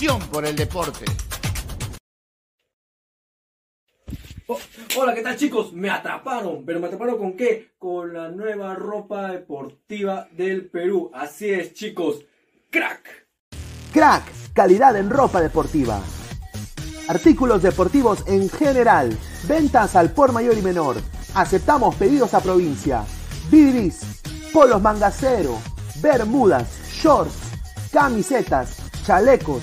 pasión por el deporte. Oh, hola, ¿qué tal chicos? Me atraparon, pero me atraparon con qué? Con la nueva ropa deportiva del Perú. Así es, chicos. Crack. Crack, calidad en ropa deportiva. Artículos deportivos en general. Ventas al por mayor y menor. Aceptamos pedidos a provincia. Bidris, polos mangacero, bermudas, shorts, camisetas, chalecos,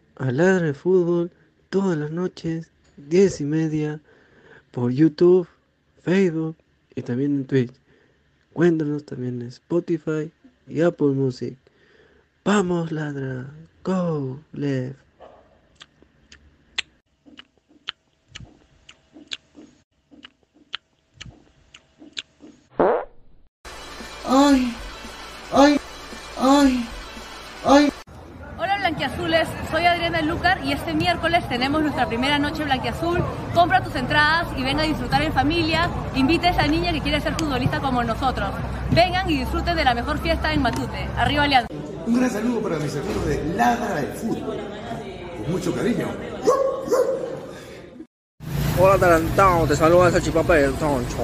a Ladra de Fútbol todas las noches, 10 y media, por YouTube, Facebook y también en Twitch. Cuéntanos también en Spotify y Apple Music. Vamos, ladra. Go, left. Ay, ay, ay, ay. Blanquiazules, soy Adriana Lucar y este miércoles tenemos nuestra primera noche Blanquiazul. Compra tus entradas y ven a disfrutar en familia. Invita a esa niña que quiere ser futbolista como nosotros. Vengan y disfruten de la mejor fiesta en Matute. Arriba Alianza. Un gran saludo para mis amigos de Ladra de Fútbol. Con mucho cariño. Hola Tarantado, te saluda esa chipapa del toncho.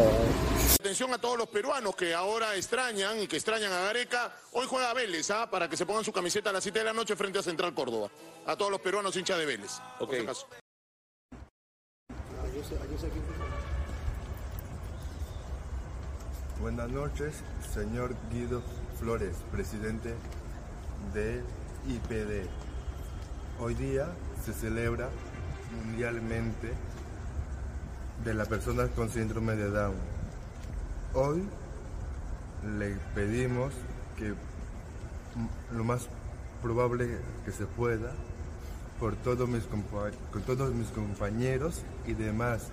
Atención a todos los peruanos que ahora extrañan y que extrañan a Gareca. Hoy juega Vélez, ¿ah? para que se pongan su camiseta a las 7 de la noche frente a Central Córdoba. A todos los peruanos hinchas de Vélez. por si acaso. Buenas noches, señor Guido Flores, presidente del IPD. Hoy día se celebra mundialmente de las personas con síndrome de Down. Hoy le pedimos que lo más probable que se pueda, por todos mis, con todos mis compañeros y demás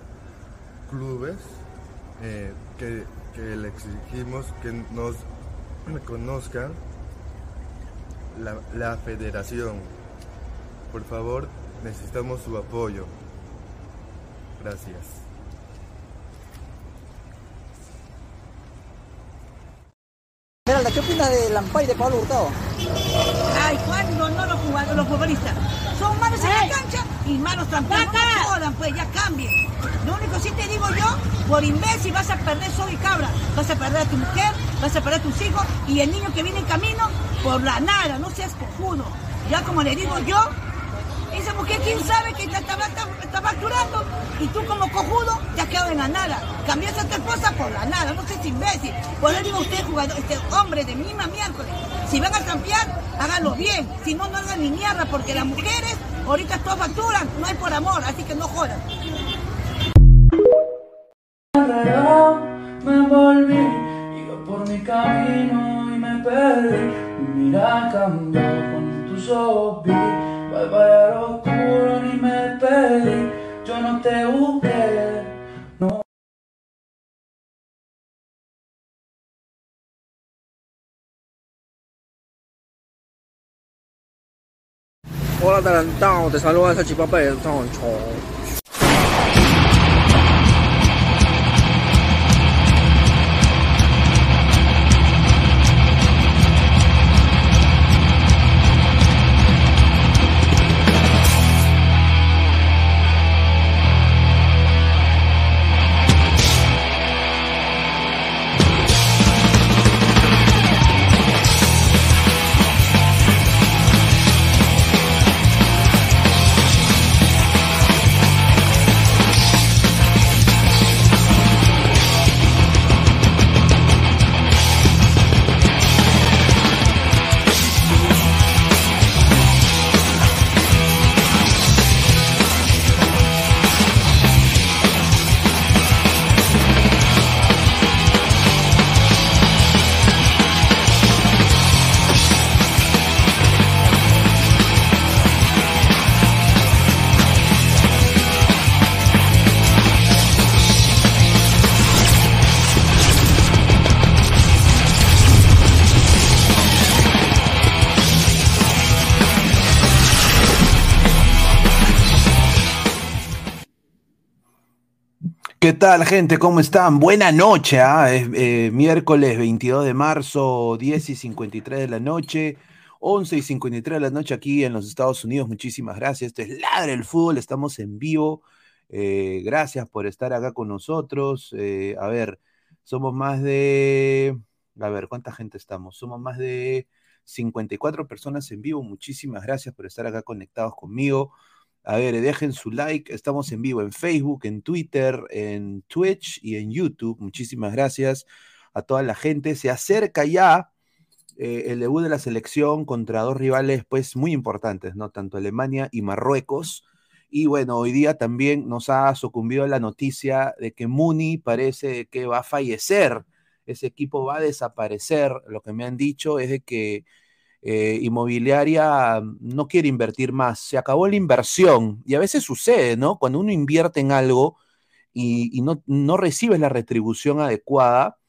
clubes, eh, que, le exigimos que nos reconozcan la federación. Por favor, necesitamos su apoyo. Gracias. Esmeralda, ¿qué opinas de Lampay de Pablo Hurtado? Ay, cuando no los jugadores, los futbolistas son malos en la cancha y malos tampoco. No jodan, pues ya cambien. Lo único sí te digo yo, por imbécil vas a perder sol y cabra. Vas a perder a tu mujer, vas a perder a tus hijos y el niño que viene en camino por la nada, no seas cojudo. Ya como le digo yo, esa mujer quién sabe que te está, está- está facturando y tú como cojudo te has quedado en la nada. Cambiaste a tu esposa por la nada, no seas imbécil. Por eso digo usted, jugador, este hombre de misma miércoles, si van a cambiar, háganlo bien. Si no, no hagan ni mierda, porque las mujeres ahorita todas facturan, no es por amor, así que no jodan. Raro, me volví, iba por mi camino y me perdí. Mi mirada cambió con tus ojos vi, oscuro ni me pedí. Yo no te busqué, no. Hola Tarantado, te saluda Sachipapa y Toncho. Tal, gente? ¿Cómo están? Buena noche, ¿ah? Es, eh, miércoles 22 de marzo, 10 y 53 de la noche, 11 y 53 de la noche aquí en los Estados Unidos. Muchísimas gracias. Esto es Ladre el Fútbol, estamos en vivo. Eh, gracias por estar acá con nosotros. Eh, a ver, somos más de. A ver, ¿cuánta gente estamos? Somos más de 54 personas en vivo. Muchísimas gracias por estar acá conectados conmigo. A ver, dejen su like. Estamos en vivo en Facebook, en Twitter, en Twitch y en YouTube. Muchísimas gracias a toda la gente. Se acerca ya eh, el debut de la selección contra dos rivales pues muy importantes, ¿no? Tanto Alemania y Marruecos. Y bueno, hoy día también nos ha sucumbido la noticia de que Muni parece que va a fallecer. Ese equipo va a desaparecer. Lo que me han dicho es de que eh, inmobiliaria no quiere invertir más, se acabó la inversión y a veces sucede, ¿no? Cuando uno invierte en algo y, no, no, recibes la retribución adecuada,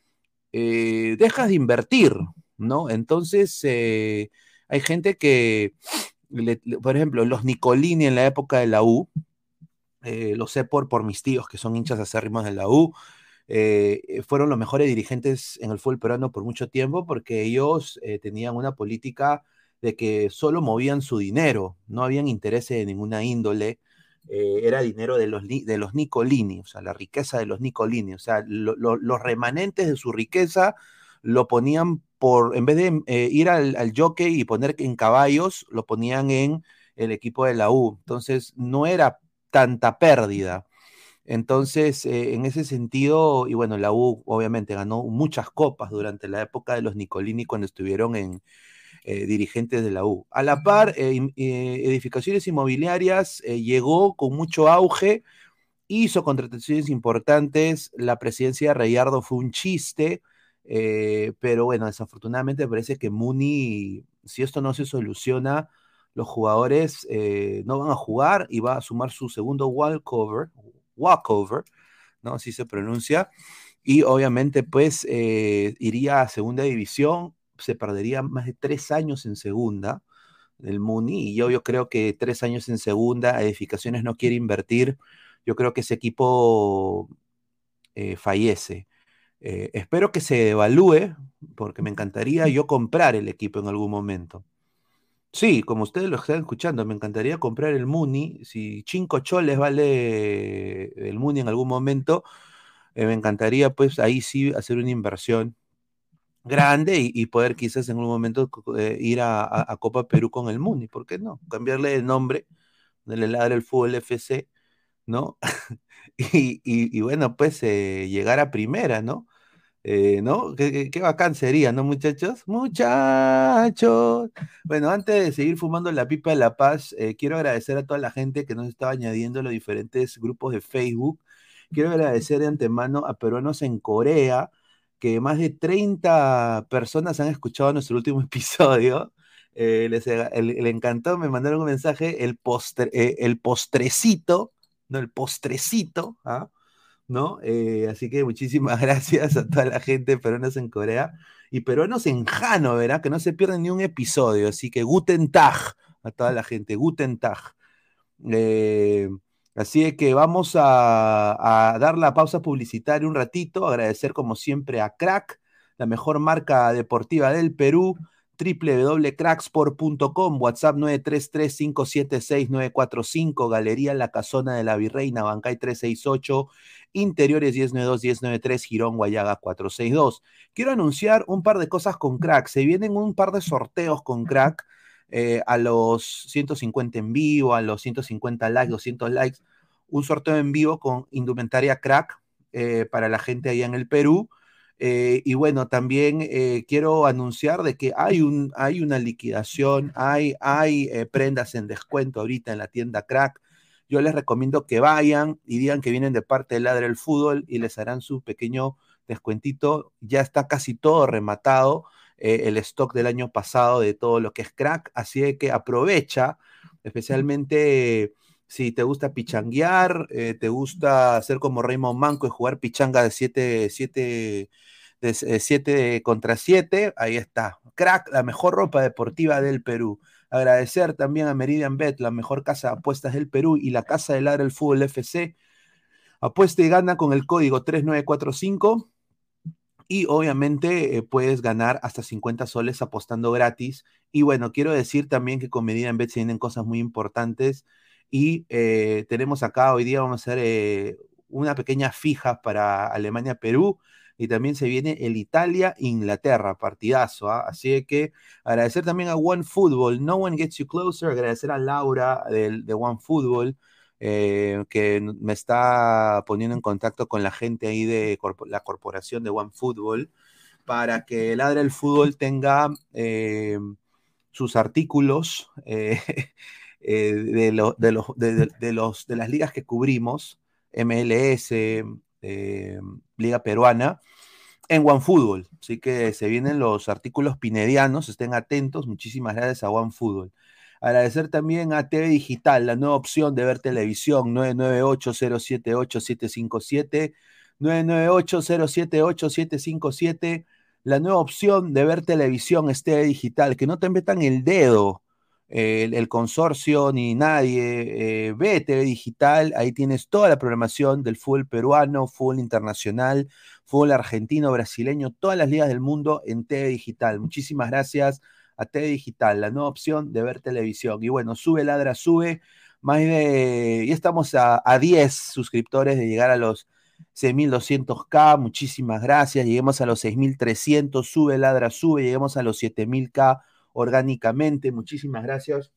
eh, dejas de invertir, ¿no? Entonces, eh, hay gente que, por ejemplo, los Nicolini en la época de la U, lo sé por, por mis tíos que son hinchas acérrimos de la U, eh, fueron los mejores dirigentes en el fútbol peruano por mucho tiempo porque ellos eh, tenían una política de que solo movían su dinero, no habían intereses de ninguna índole, eh, era dinero de los, de los Nicolini, o sea, la riqueza de los Nicolini, o sea, los remanentes de su riqueza lo ponían por, en vez de ir al, al jockey y poner en caballos, lo ponían en el equipo de la U, entonces no era tanta pérdida. Entonces, eh, en ese sentido, y bueno, la U obviamente ganó muchas copas durante la época de los Nicolini cuando estuvieron en eh, dirigentes de la U. A la par, eh, edificaciones inmobiliarias llegó con mucho auge, hizo contrataciones importantes, la presidencia de Reyardo fue un chiste, pero bueno, desafortunadamente parece que Muni, si esto no se soluciona, los jugadores no van a jugar y va a sumar su segundo walkover, walkover, ¿no? Así se pronuncia. Y obviamente, pues, eh, iría a segunda división, se perdería más de tres años en segunda del Muni, y yo, yo creo que tres años en segunda, Edificaciones no quiere invertir, yo creo que ese equipo eh, fallece. Eh, espero que se evalúe, porque me encantaría yo comprar el equipo en algún momento. Sí, como ustedes lo están escuchando, me encantaría comprar el Muni. Si 5 choles vale el Muni en algún momento, eh, me encantaría pues ahí sí hacer una inversión grande y, poder quizás en algún momento eh, ir a, Copa Perú con el Muni. ¿Por qué no? Cambiarle el nombre, le ladra el fútbol FC, ¿no? y, bueno, pues eh, llegar a primera, ¿no? Eh, ¿no? ¿Qué, bacán sería, ¿no, muchachos? Muchachos. Bueno, antes de seguir fumando la pipa de la paz, eh, quiero agradecer a toda la gente que nos estaba añadiendo los diferentes grupos de Facebook. Quiero agradecer de antemano a peruanos en Corea, que más de 30 personas han escuchado nuestro último episodio. Eh, encantó, me mandaron un mensaje, el, postre, el postrecito, no, el postrecito, ¿ah? ¿No? Eh, así que muchísimas gracias a toda la gente peruanos en Corea y peruanos en Jano, ¿verdad? Que no se pierden ni un episodio, así que Guten Tag a toda la gente, Guten Tag. Eh, así que vamos a, dar la pausa publicitaria un ratito, agradecer como siempre a Crack, la mejor marca deportiva del Perú www.cracksport.com, WhatsApp 933-576-945, Galería La Casona de la Virreina, Bancay 368, Interiores 1092-1093, Girón Guayaga 462. Quiero anunciar un par de cosas con Crack. Se vienen un par de sorteos con Crack eh, a los 150 en vivo, a los 150 likes, 200 likes. Un sorteo en vivo con indumentaria Crack eh, para la gente allá en el Perú. Eh, y bueno, también quiero anunciar de que hay, un, hay una liquidación, hay, hay prendas en descuento ahorita en la tienda Crack yo les recomiendo que vayan y digan que vienen de parte de Ladre el Fútbol y les harán su pequeño descuentito. Ya está casi todo rematado eh, el stock del año pasado de todo lo que es crack, así que aprovecha, especialmente si te gusta pichanguear, eh, te gusta hacer como Raymond Manco y jugar pichanga de 7 siete, de, siete contra 7, ahí está. Crack, la mejor ropa deportiva del Perú. Agradecer también a Meridian Bet, la mejor casa de apuestas del Perú y la casa de Ladra el Fútbol FC. Apuesta y gana con el código 3945 y obviamente eh, puedes ganar hasta 50 soles apostando gratis. Y bueno, quiero decir también que con medida en vez se vienen cosas muy importantes y eh, tenemos acá hoy día vamos a hacer eh, una pequeña fija para Alemania-Perú y también se viene el Italia-Inglaterra, partidazo. ¿ah? Así que agradecer también a One Football, No One Gets You Closer, agradecer a Laura de, de One Football. eh, que me está poniendo en contacto con la gente ahí de la corporación de One Football para que el Fútbol tenga eh, sus artículos eh, de, de de, de- los, de las ligas que cubrimos, MLS, eh, Liga Peruana, en OneFootball. Así que se vienen los artículos pinedianos, estén atentos. Muchísimas gracias a OneFootball. Agradecer también a TV Digital, la nueva opción de ver televisión, 998-078-757, 998-078-757, la nueva opción de ver televisión es TV Digital, que no te metan el dedo el, consorcio ni nadie, eh, ve TV Digital, ahí tienes toda la programación del fútbol peruano, fútbol internacional, fútbol argentino, brasileño, todas las ligas del mundo en TV Digital. Muchísimas gracias a TV Digital, la nueva opción de ver televisión. Y bueno, sube, ladra, sube. Más de, ya estamos a, a 10 suscriptores de llegar a los 6.200K. Muchísimas gracias. Lleguemos a los 6.300. Sube, ladra, sube. Lleguemos a los 7.000K orgánicamente. Muchísimas gracias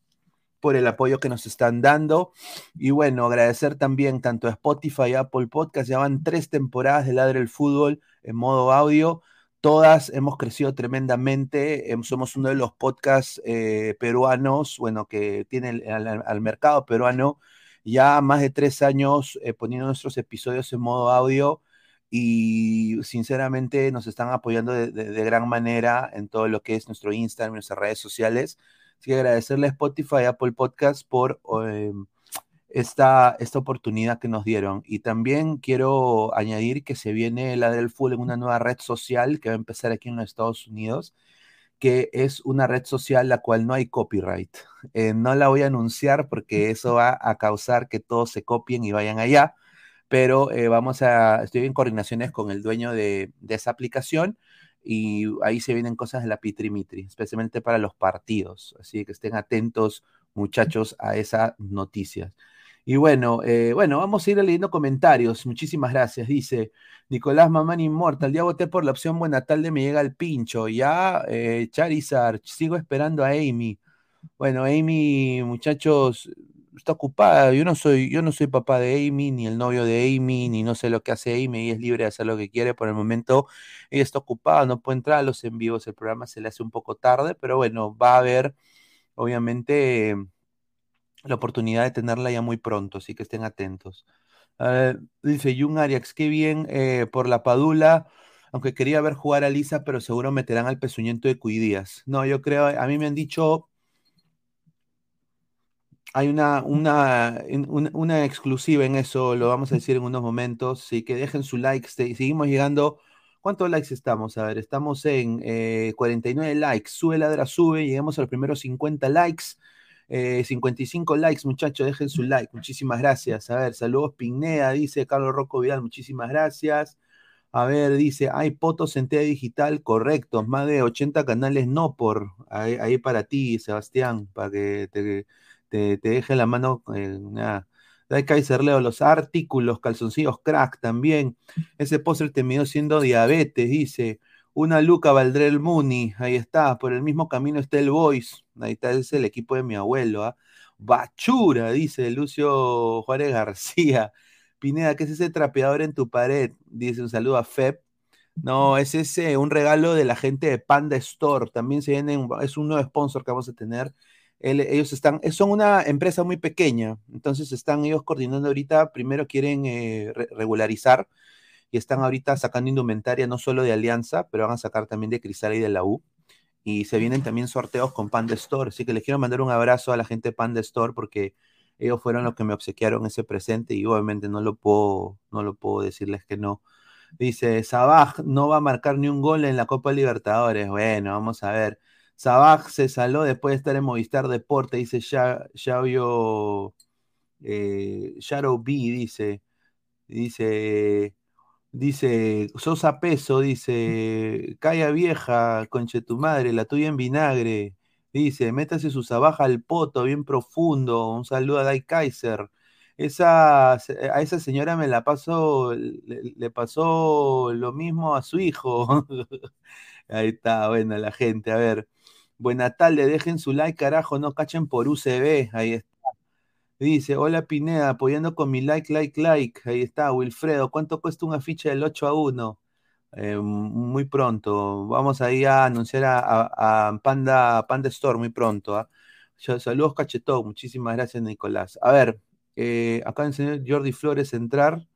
por el apoyo que nos están dando. Y bueno, agradecer también tanto a Spotify Apple Podcast. Ya van tres temporadas de Ladre el Fútbol en modo audio. Todas hemos crecido tremendamente. Em, Somos uno de los podcasts eh, peruanos, bueno, que tiene al mercado peruano ya más de tres años eh, poniendo nuestros episodios en modo audio y sinceramente nos están apoyando de, de- gran manera en todo lo que es nuestro Instagram, nuestras redes sociales. Así que agradecerle a Spotify y Apple Podcast por eh, esta, esta oportunidad que nos dieron. Y también quiero añadir que se viene la del Full en una nueva red social que va a empezar aquí en los Estados Unidos, que es una red social la cual no hay copyright. Eh, no la voy a anunciar porque eso va a causar que todos se copien y vayan allá, pero eh, vamos a, estoy en coordinaciones con el dueño de, esa aplicación y ahí se vienen cosas de la Pitri-Mitri, especialmente para los partidos. Así que estén atentos, muchachos, a esas noticias. Y bueno, eh, bueno, vamos a ir leyendo comentarios. Muchísimas gracias. Dice Nicolás Mamán Inmortal. Ya voté por la opción Buena Tarde, me llega el pincho. Ya, eh, Charizard, sigo esperando a Amy. Bueno, Amy, muchachos, está ocupada. Yo no soy, yo no soy papá de Amy, ni el novio de Amy, ni no sé lo que hace Amy. Ella es libre de hacer lo que quiere. Por el momento, ella está ocupada, no puede entrar a los en vivos. El programa se le hace un poco tarde, pero bueno, va a haber, obviamente, la oportunidad de tenerla ya muy pronto, así que estén atentos. Dice Jun Arias, qué bien eh, por la Padula, aunque quería ver jugar a Lisa, pero seguro meterán al pezuñento de Cuidías. No, yo creo, a mí me han dicho, hay una, una, en- una, una exclusiva en eso, lo vamos a decir en unos momentos, sí que dejen su like, seguimos llegando. ¿Cuántos likes estamos? A ver, estamos en eh, 49 likes, sube ladra, sube, lleguemos a los primeros 50 likes. Eh, 55 likes, muchachos, dejen su like. Muchísimas gracias. A ver, saludos Pineda, dice Carlos Rocco Vidal, muchísimas gracias. A ver, dice, hay potos en TV digital, correcto, más de 80 canales no por, ahí, ahí para ti, Sebastián, para que te, te, te deje la mano, nada. Dai Kaiser Leo, los artículos, calzoncillos crack también. Ese póster terminó siendo diabetes, dice. Una luca valdrá el Muni, ahí está, por el mismo camino está el Boys, ahí está, es el equipo de mi abuelo, ¿ah? Bachura, dice Lucio Juárez García. Pineda, ¿qué es ese trapeador en tu pared? Dice un saludo a Feb. No, es ese, un regalo de la gente de Panda Store. También se viene, es un nuevo sponsor que vamos a tener. Él- ellos están, eh, son una empresa muy pequeña, entonces están ellos coordinando ahorita, primero quieren eh, re- regularizar y están ahorita sacando indumentaria no solo de Alianza, pero van a sacar también de Cristal y de la U. Y se vienen también sorteos con Panda Store, así que les quiero mandar un abrazo a la gente de Panda Store porque ellos fueron los que me obsequiaron ese presente y obviamente no lo puedo, no lo puedo decirles que no. Dice, Sabaj no va a marcar ni un gol en la Copa Libertadores. Bueno, vamos a ver. Sabaj se saló después de estar en Movistar Deporte, dice Xavio eh, Shadow B, dice. Dice, dice, Sosa Peso, dice, calla vieja, conche tu madre, la tuya en vinagre. Dice, métase su sabaja al poto, bien profundo. Un saludo a Dai Kaiser. Esa, a esa señora me la pasó, le, le pasó lo mismo a su hijo. Ahí está, bueno, la gente. A ver, buena tarde, dejen su like, carajo, no cachen por UCB. Ahí está. Dice, hola Pineda, apoyando con mi like, like, like. Ahí está, Wilfredo, ¿cuánto cuesta una ficha del 8 a 1? Eh, muy pronto. Vamos ahí a anunciar a, a- Panda, Panda Store muy pronto. ¿ah? Saludos, cachetón. Muchísimas gracias, Nicolás. A ver, eh, acá el señor Jordi Flores entrar.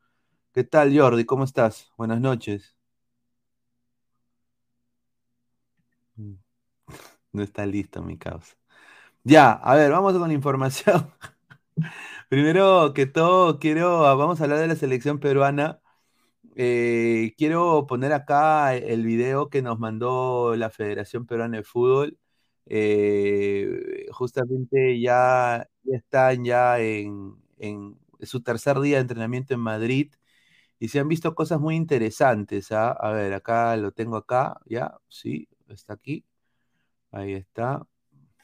¿Qué tal, Jordi? ¿Cómo estás? Buenas noches. No está listo, mi causa. Ya, a ver, vamos con la información. Primero que todo, quiero, vamos a hablar de la selección peruana. Eh, quiero poner acá el video que nos mandó la Federación Peruana de Fútbol. Eh, justamente ya, están ya en, en su tercer día de entrenamiento en Madrid y se han visto cosas muy interesantes. ¿ah? A ver, acá lo tengo acá, ya, sí, está aquí. Ahí está.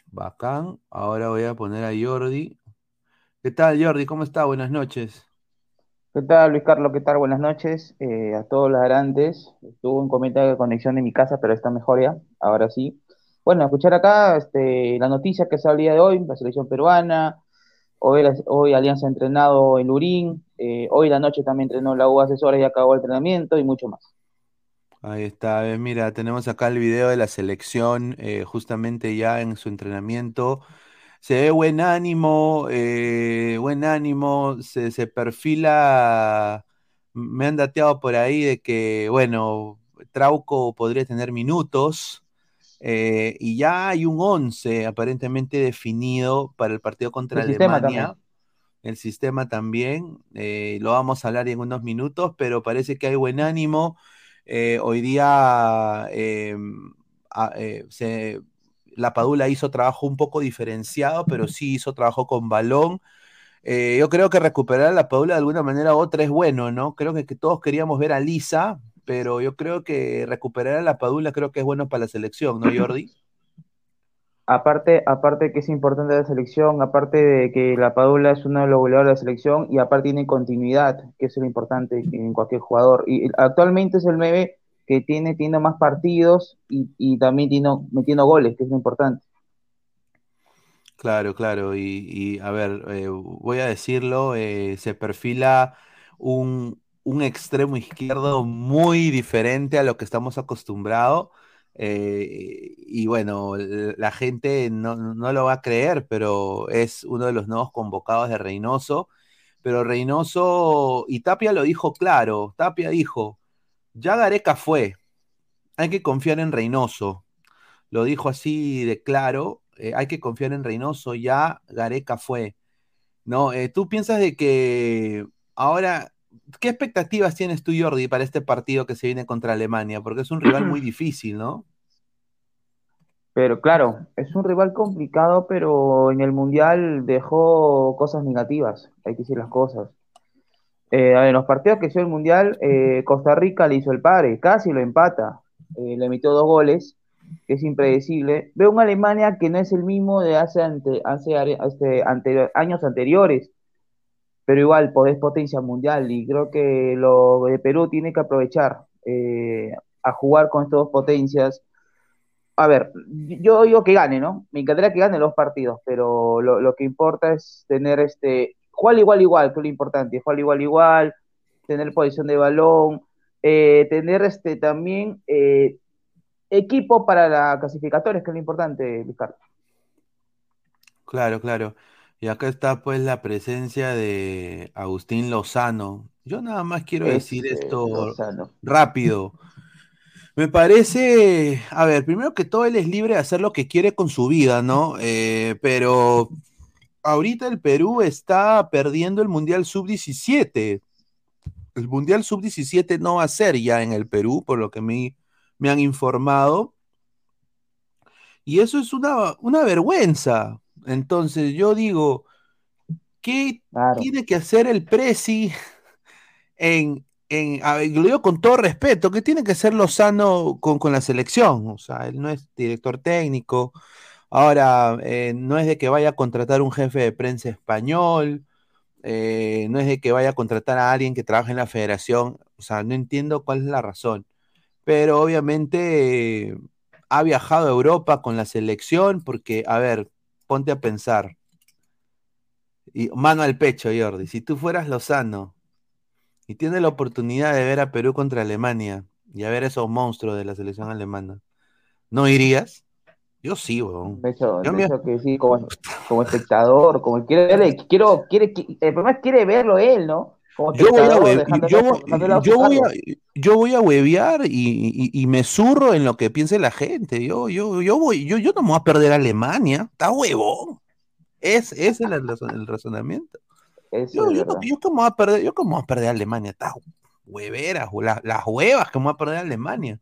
Bacán. Ahora voy a poner a Jordi. ¿Qué tal, Jordi? ¿Cómo está? Buenas noches. ¿Qué tal, Luis Carlos? ¿Qué tal? Buenas noches eh, a todos los grandes. Tuve un comentario de conexión de mi casa, pero está mejor ya. Ahora sí. Bueno, escuchar acá este, la noticia que sale el día de hoy, la selección peruana. Hoy, hoy Alianza ha entrenado en Lurín. eh, hoy la noche también entrenó la U Asesora y acabó el entrenamiento y mucho más. Ahí está. eh, mira, tenemos acá el video de la selección, eh, justamente ya en su entrenamiento. Se ve buen ánimo, eh, buen ánimo, se, se perfila, me han dateado por ahí de que, bueno, Trauco podría tener minutos, y ya hay un 11 aparentemente definido para el partido contra El Alemania. El sistema también, eh, lo vamos a hablar en unos minutos, pero parece que hay buen ánimo. Eh, hoy día eh, a- eh, se- la Padula hizo trabajo un poco diferenciado, pero sí hizo trabajo con balón. Yo creo que recuperar a la Padula de alguna manera u otra es bueno, ¿no? Creo que, que todos queríamos ver a Lisa, pero yo creo que recuperar a la Padula creo que es bueno para la selección, ¿no, Jordi? Aparte, aparte que es importante la selección, aparte de que la Padula es uno de los goleadores de la selección y aparte tiene continuidad, que es lo importante en cualquier jugador. Y actualmente es el 9 que tiene, tiene más partidos y, también tiene, metiendo goles, que es lo importante. Claro, claro. Y, y, a ver, eh, voy a decirlo, eh, se perfila un extremo izquierdo muy diferente a lo que estamos acostumbrados. Eh, y bueno, la gente no, no lo va a creer, pero es uno de los nuevos convocados de Reynoso. Pero Reynoso, y Tapia lo dijo claro, Tapia dijo, ya Gareca fue, hay que confiar en Reynoso lo dijo así de claro, eh, hay que confiar en Reynoso, ya Gareca fue. ¿No? Eh, ¿Tú piensas de que ahora, qué expectativas tienes tú, Jordi, para este partido que se viene contra Alemania? Porque es un rival muy difícil, ¿no? Pero claro, es un rival complicado, pero en el Mundial dejó cosas negativas, hay que decir las cosas. Eh, en los partidos que hizo el Mundial, eh, Costa Rica le hizo el padre, casi lo empata, eh, le metió dos goles, que es impredecible. Veo una Alemania que no es el mismo de hace, ante, hace, are- este, años anteriores, pero igual es potencia mundial y creo que lo de Perú tiene que aprovechar eh, a jugar con estas dos potencias. A ver, yo digo que gane, ¿no? Me encantaría que gane los partidos, pero lo, que importa es tener este, jugar igual igual, que es lo importante, jugar igual igual, tener posición de balón, eh, tener este también eh, equipo para la clasificatoria, que es lo importante, Luis Carlos. Claro, claro. Y acá está pues la presencia de Agustín Lozano. Yo nada más quiero decir Ese esto Lozano. rápido. Me parece, a ver, primero que todo él es libre de hacer lo que quiere con su vida, ¿no? Eh, pero ahorita el Perú está perdiendo el Mundial Sub-17. El Mundial Sub-17 no va a ser ya en el Perú, por lo que me, me han informado. Y eso es una, una vergüenza. Entonces yo digo, ¿qué tiene que hacer el Prezi en, en lo digo con todo respeto, que tiene que ser Lozano con, con la selección. O sea, él no es director técnico. Ahora, eh, no es de que vaya a contratar un jefe de prensa español, eh, no es de que vaya a contratar a alguien que trabaje en la federación. O sea, no entiendo cuál es la razón. Pero obviamente eh, ha viajado a Europa con la selección porque, a ver, ponte a pensar. Y mano al pecho, Jordi. Si tú fueras Lozano y tienes la oportunidad de ver a Perú contra Alemania y a ver esos monstruos de la selección alemana, ¿no irías? Yo sí, weón. Hecho, Yo me- hecho que sí, como, como espectador, como quiere quiero, quiere, qui- el problema es quiere verlo él, ¿no? Como Yo voy a, yo voy- a yo voy a, cargo. yo voy a huevear y, y- y me zurro en lo que piense la gente. Yo, yo, yo voy, yo, yo no me voy a perder a Alemania. Está huevón. Es, ese es el, razon- el razonamiento. Eso Yo, yo, yo cómo voy a perder, yo a perder a Alemania. Está huevera, la- las huevas voy a perder a Alemania.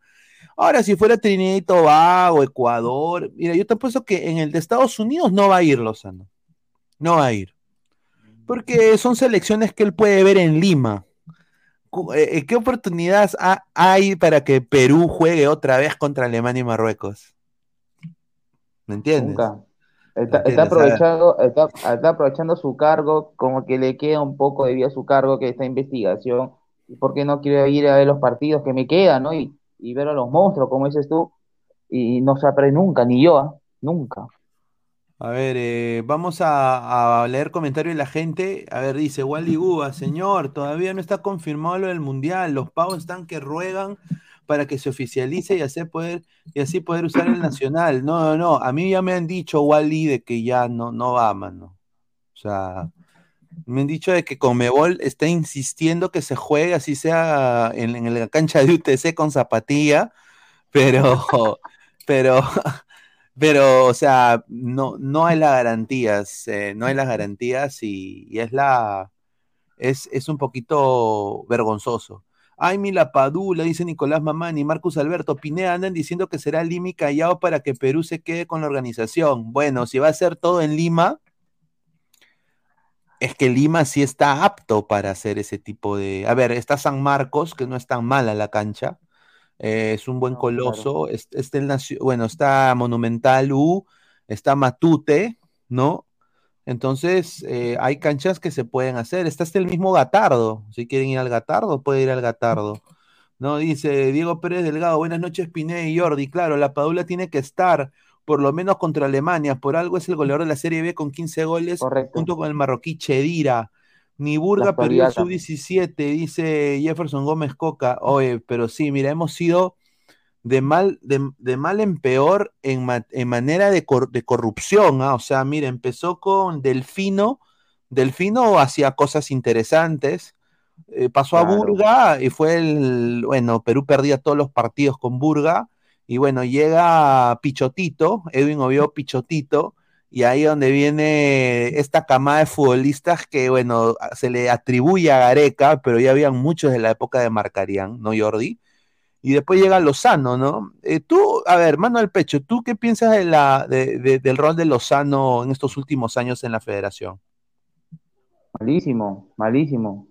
Ahora, si fuera Trinidad y Tobago, Ecuador, mira, yo te apuesto que en el de Estados Unidos no va a ir Lozano. No va a ir. Porque son selecciones que él puede ver en Lima. Eh, eh, ¿Qué oportunidades ha- hay para que Perú juegue otra vez contra Alemania y Marruecos? ¿Me entiendes? Nunca. Está, aprovechando, está, está aprovechando su cargo, como que le queda un poco de vida a su cargo, que está investigación. ¿Y por qué no quiero ir a ver los partidos que me quedan, ¿no? Y, y ver a los monstruos, como dices tú, y no se aprende nunca, ni yo, ¿ah? Nunca. A ver, eh, vamos a, leer comentarios de la gente. A ver, dice Wally Guba, señor, todavía no está confirmado lo del mundial. Los pagos están que ruegan para que se oficialice y así poder, y así poder usar el nacional. No, no, no. A mí ya me han dicho, Wally, de que ya no, no va, mano. O sea, me han dicho de que Conmebol está insistiendo que se juegue, así sea en, en la cancha de UTC con zapatilla, pero, pero, pero, o sea, no, no hay las garantías, eh, no hay las garantías y, y es la, es, es un poquito vergonzoso. Ay, mi la Padula, dice Nicolás Mamani, Marcus Alberto, Pineda andan diciendo que será Lima y Callao para que Perú se quede con la organización. Bueno, si va a ser todo en Lima, es que Lima sí está apto para hacer ese tipo de... A ver, está San Marcos, que no es tan mala la cancha, eh, es un buen coloso, es- está el bueno, está Monumental U, está Matute, ¿no? Entonces, eh, hay canchas que se pueden hacer. Está hasta el mismo Gatardo. Si quieren ir al Gatardo, puede ir al Gatardo. No, dice Diego Pérez Delgado, buenas noches, Pineda y Jordi. Claro, la Padula tiene que estar, por lo menos contra Alemania. Por algo es el goleador de la Serie B con 15 goles, junto con el marroquí Chedira. Ni Burga perdió el actualidad también. sub-17, dice Jefferson Gómez Coca. Oye, pero sí, mira, hemos sido de mal, de, de mal en peor en, ma- en manera de, cor- de corrupción. ¿ah? O sea, mira, empezó con Delfino. Delfino hacía cosas interesantes. eh, pasó a. Burga y fue el. Bueno, Perú perdía todos los partidos con Burga. Y bueno, llega Pichotito, Edwin Oviedo Pichotito. Y ahí donde viene esta camada de futbolistas que, bueno, se le atribuye a Gareca, pero ya habían muchos de la época de Marcarían, ¿no, Jordi? Y después llega Lozano, ¿no? Eh, tú, a ver, mano al pecho, ¿tú qué piensas de la, de- de- del rol de Lozano en estos últimos años en la federación? Malísimo, malísimo.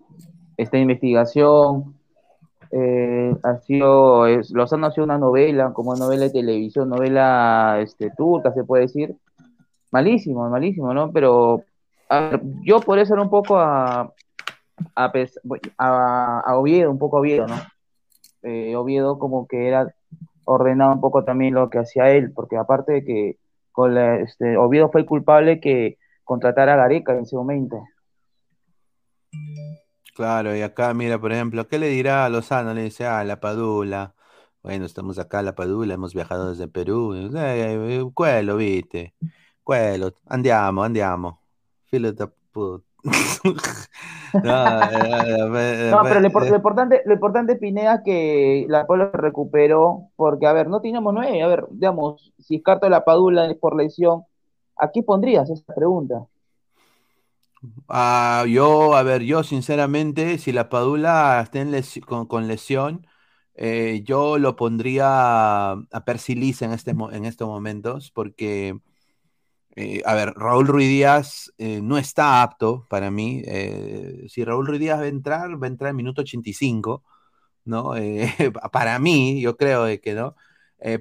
Esta investigación eh, ha sido, Lozano ha sido una novela, como novela de televisión, novela este, turca, se puede decir. Malísimo, malísimo, ¿no? Pero ver, yo eso era un poco a, a, a, Oviedo, un poco a Oviedo, ¿no? Eh, Oviedo como que era ordenado un poco también lo que hacía él, porque aparte de que con la- este, Oviedo fue el culpable que contratara a Gareca en ese momento. Claro, y acá, mira, por ejemplo, ¿qué le dirá a Lozano? Le dice, ah, la Padula. Bueno, estamos acá, la Padula, hemos viajado desde Perú. Eh, eh, viste. Quello, andiamo, andiamo. Filo de put. No, eh, eh, No, pero lo, eh, lo importante, lo importante, Pineda, es que la Puebla recuperó, porque, a ver, no teníamos nueve. A ver, digamos, si Carto la Padula por lesión, ¿a qué pondrías esa pregunta? Ah, yo, a ver, yo sinceramente, si la Padula está en lesi- con, con lesión, eh, yo lo pondría a Percy Liz en, este, en estos momentos, porque Eh, a ver, Raúl Ruiz Díaz eh, no está apto para mí. Eh, si Raúl Ruiz Díaz va a entrar, va a entrar en minuto 85, ¿no? Para mí, yo creo que no.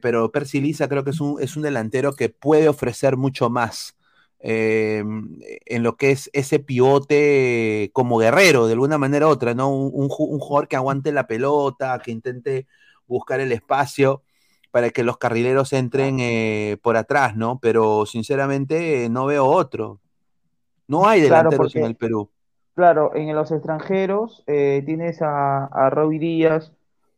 Pero Percy Lisa creo que es un, es un delantero que puede ofrecer mucho más en lo que es ese pivote como guerrero, de alguna manera u otra, ¿no? Un jugador que aguante la pelota, que intente buscar el espacio para que los carrileros entren eh, por atrás, ¿no? Pero sinceramente eh, no veo otro. No hay Claro, delanteros porque- en el Perú. Claro, en los extranjeros eh, tienes a, a Díaz,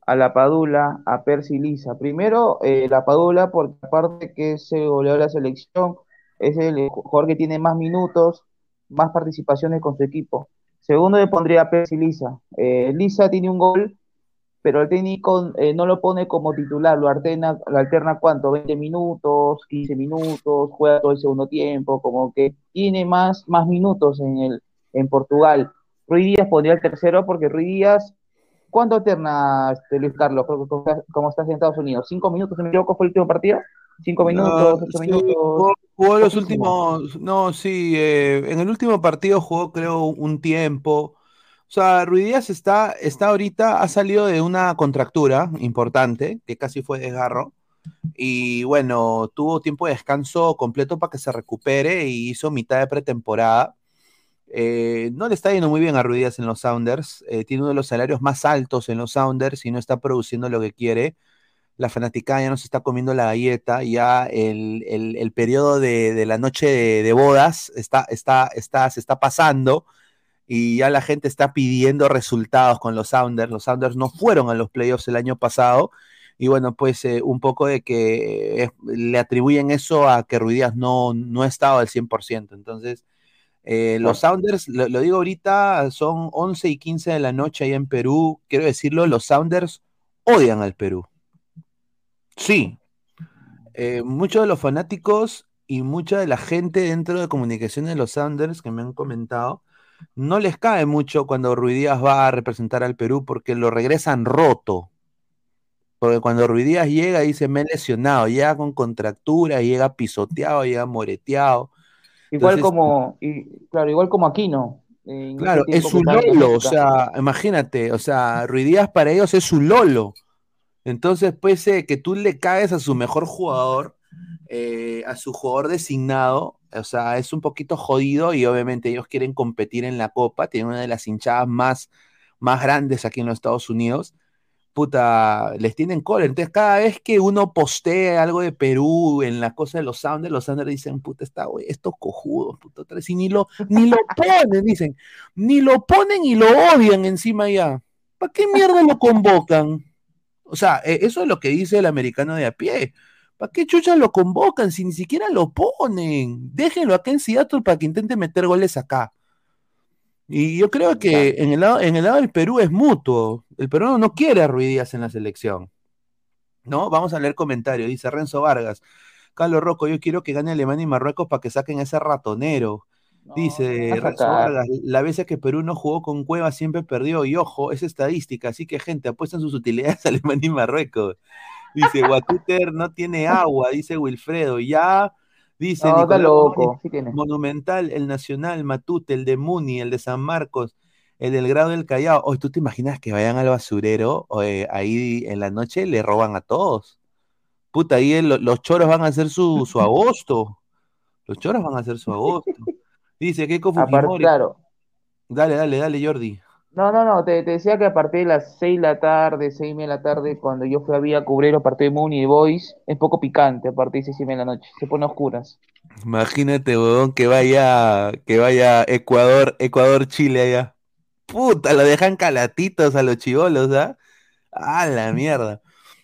a La Padula, a Percy Lisa. Primero, eh, La Padula, porque aparte que es el goleador de la selección, es el jugador que tiene más minutos, más participaciones con su equipo. Segundo, le pondría a Percy Lisa. Eh, Lisa tiene un gol, pero el técnico eh, no lo pone como titular, lo alterna, lo alterna ¿cuánto? 20 minutos, 15 minutos, juega todo el segundo tiempo, como que tiene más, más minutos en el, en Portugal. Ruiz Díaz pondría el tercero porque Ruiz Díaz, ¿cuánto alterna este, Luis Carlos? Creo que como como estás en Estados Unidos, ¿cinco minutos, si me equivoco, fue el último partido? ¿Cinco minutos, No, ocho sí, minutos? jugó, jugó los últimos, no, sí, eh, en el último partido jugó creo un tiempo. O sea, Ruiz está, está ahorita, ha salido de una contractura importante, que casi fue desgarro, y bueno, tuvo tiempo de descanso completo para que se recupere y hizo mitad de pretemporada. Eh, no le está yendo muy bien a Ruiz en los Sounders, eh, tiene uno de los salarios más altos en los Sounders y no está produciendo lo que quiere la fanaticada ya no se está comiendo la galleta, ya el, el- el periodo de, de la noche de, de bodas está, está, está, se está pasando y ya la gente está pidiendo resultados con los Sounders. Los Sounders no fueron a los playoffs el año pasado y bueno, pues eh, un poco de que eh, le atribuyen eso a que Ruiz Díaz no, no ha estado al 100%. Entonces, eh, los Sounders, lo, lo digo ahorita, son 11 y 15 de la noche ahí en Perú. Quiero decirlo, los Sounders odian al Perú. Sí, muchos de los fanáticos y mucha de la gente dentro de comunicaciones de los Sounders que me han comentado, no les cae mucho cuando Ruiz Díaz va a representar al Perú porque lo regresan roto. Porque cuando Ruiz Díaz llega, dice, me he lesionado, llega con contractura, llega pisoteado, llega moreteado. Igual Entonces, como, y, claro, igual como Aquino. en Claro, es su lolo, o sea, imagínate, o sea, Ruiz Díaz para ellos es su lolo. Entonces, pues, eh, que tú le caes a su mejor jugador, eh, a su jugador designado, o sea, es un poquito jodido y obviamente ellos quieren competir en la Copa, tienen una de las hinchadas más, más grandes aquí en los Estados Unidos. Puta, les tienen cola. Entonces, cada vez que uno postea algo de Perú en la cosa de los Sounders, los Sounders dicen, puta, está, güey, estos cojudos, puta, vez", y ni lo, ni lo ponen, dicen, ni lo ponen y lo odian encima ya. ¿Para qué mierda lo convocan? O sea, eh, eso es lo que dice el americano de a pie. ¿Para qué chuchas lo convocan si ni siquiera lo ponen? Déjenlo acá en Seattle para que intente meter goles acá. Y yo creo que en el lado, en el lado del Perú es mutuo. El peruano no quiere a Ruiz Díaz en la selección. ¿No? Vamos a leer comentarios. Dice Renzo Vargas. Carlos Rocco, yo quiero que gane Alemania y Marruecos para que saquen a ese ratonero. Dice no Renzo. Vargas, la vez que Perú no jugó con Cueva siempre perdió. Y ojo, es estadística. Así que, gente, apuestan sus utilidades a Alemania y Marruecos. Dice, Guatúter no tiene agua, dice Wilfredo. Ya, dice No, está Nicolás loco, sí. Monumental, el Nacional, Matute, el de Muni, el de San Marcos, el del Grado del Callao. Hoy tú te imaginas que vayan al basurero o, eh, ahí en la noche le roban a todos. Puta, ahí el- los choros van a hacer su, su agosto. Los choros van a hacer su agosto. Dice Aparte, Fujimori. claro. Dale, dale, dale, Jordi. No, no, no, te, decía que a partir de las 6 de la tarde, 6 y media de la tarde, cuando yo fui a Vía a cubrir los partidos de Muni y Boys, es poco picante a partir de 6 y media de la noche, se pone a oscuras. Imagínate, huevón, que vaya, que vaya Ecuador, Ecuador, Chile allá. Puta, lo dejan calatitos a los chivolos, ¿ah? A la mierda.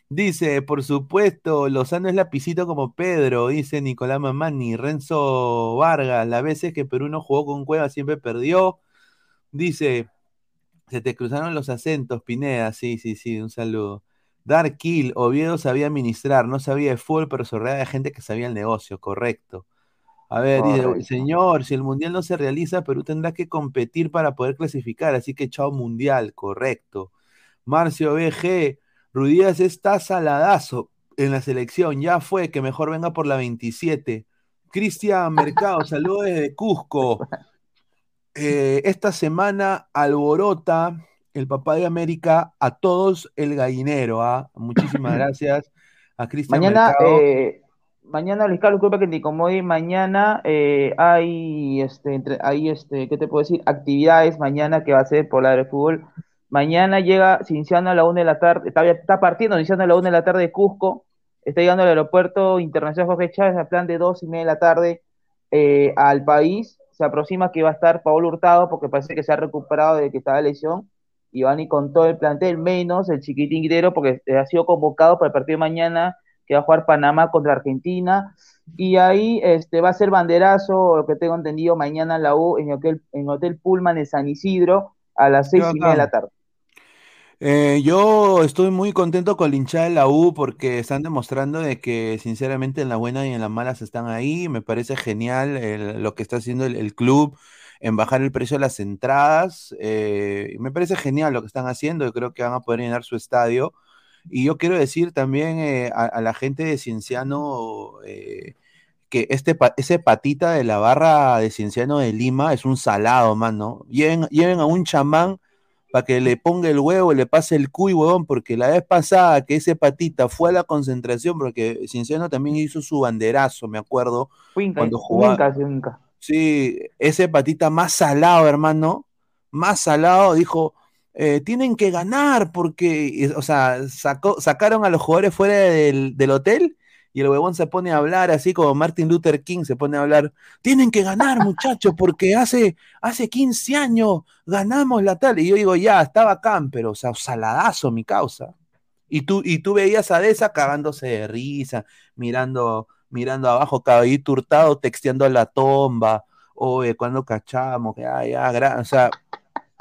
Dice, por supuesto, Lozano es lapicito como Pedro, dice Nicolás Mamani, Renzo Vargas, las veces que Perú no jugó con Cueva siempre perdió. Dice, se te cruzaron los acentos, Pineda, sí, sí, sí, un saludo. Dark Kill, Oviedo sabía administrar, no sabía de fútbol, pero se rodeaba de gente que sabía el negocio, correcto. A ver, dice, señor, si el mundial no se realiza, Perú tendrá que competir para poder clasificar, así que chao mundial, correcto. Marcio BG, Ruidías está saladazo en la selección, ya fue, que mejor venga por la 27. Cristian Mercado, saludos desde Cusco. Eh, esta semana alborota el papá de América a todos el gallinero. ¿ah? Muchísimas gracias a Cristian Mañana, eh, mañana, Luis Carlos, disculpa que te incomode, mañana eh, hay, este, entre, hay, este, ¿qué te puedo decir? Actividades mañana que va a ser por la de fútbol. Mañana llega Cinciano a la una de la tarde, está, está partiendo Cinciano a la una de la tarde de Cusco, está llegando al aeropuerto internacional Jorge Chávez a plan de dos y media de la tarde eh, al país. Se aproxima que va a estar Paolo Hurtado porque parece que se ha recuperado de que estaba de lesión y van y con todo el plantel, menos el chiquitín Guerrero, porque eh, ha sido convocado para el partido de mañana, que va a jugar Panamá contra Argentina, y ahí este, va a ser banderazo, lo que tengo entendido, mañana en la U, en Hotel, en Hotel Pullman de San Isidro, a las seis y media de la tarde. Eh, yo estoy muy contento con la hinchada de la U porque están demostrando de que sinceramente en la buena y en las malas están ahí. Me parece genial lo que está haciendo el, club en bajar el precio de las entradas. eh, me parece genial lo que están haciendo. Yo creo que van a poder llenar su estadio. Y yo quiero decir también eh, a, la gente de Cienciano que este, ese patita de la barra de Cienciano de Lima es un salado, mano. Lleven, lleven a un chamán para que le ponga el huevo y le pase el cuy, huevón, porque la vez pasada que ese patita fue a la concentración, porque Cienciano también hizo su banderazo, me acuerdo, cuando jugaba. Sí, ese patita más salado, hermano, más salado, dijo, eh, tienen que ganar porque, o sea, sacó, sacaron a los jugadores fuera del, del hotel y el huevón se pone a hablar así como Martin Luther King se pone a hablar, tienen que ganar muchachos porque hace, hace 15 años ganamos la tal. Y yo digo, ya, está bacán, pero, o sea, saladazo mi causa. Y tú, y tú veías a Deza cagándose de risa, mirando, mirando abajo, caballito hurtado, texteando a la tomba, oye, cuando cachamos, que ah, ya, gra-", o sea,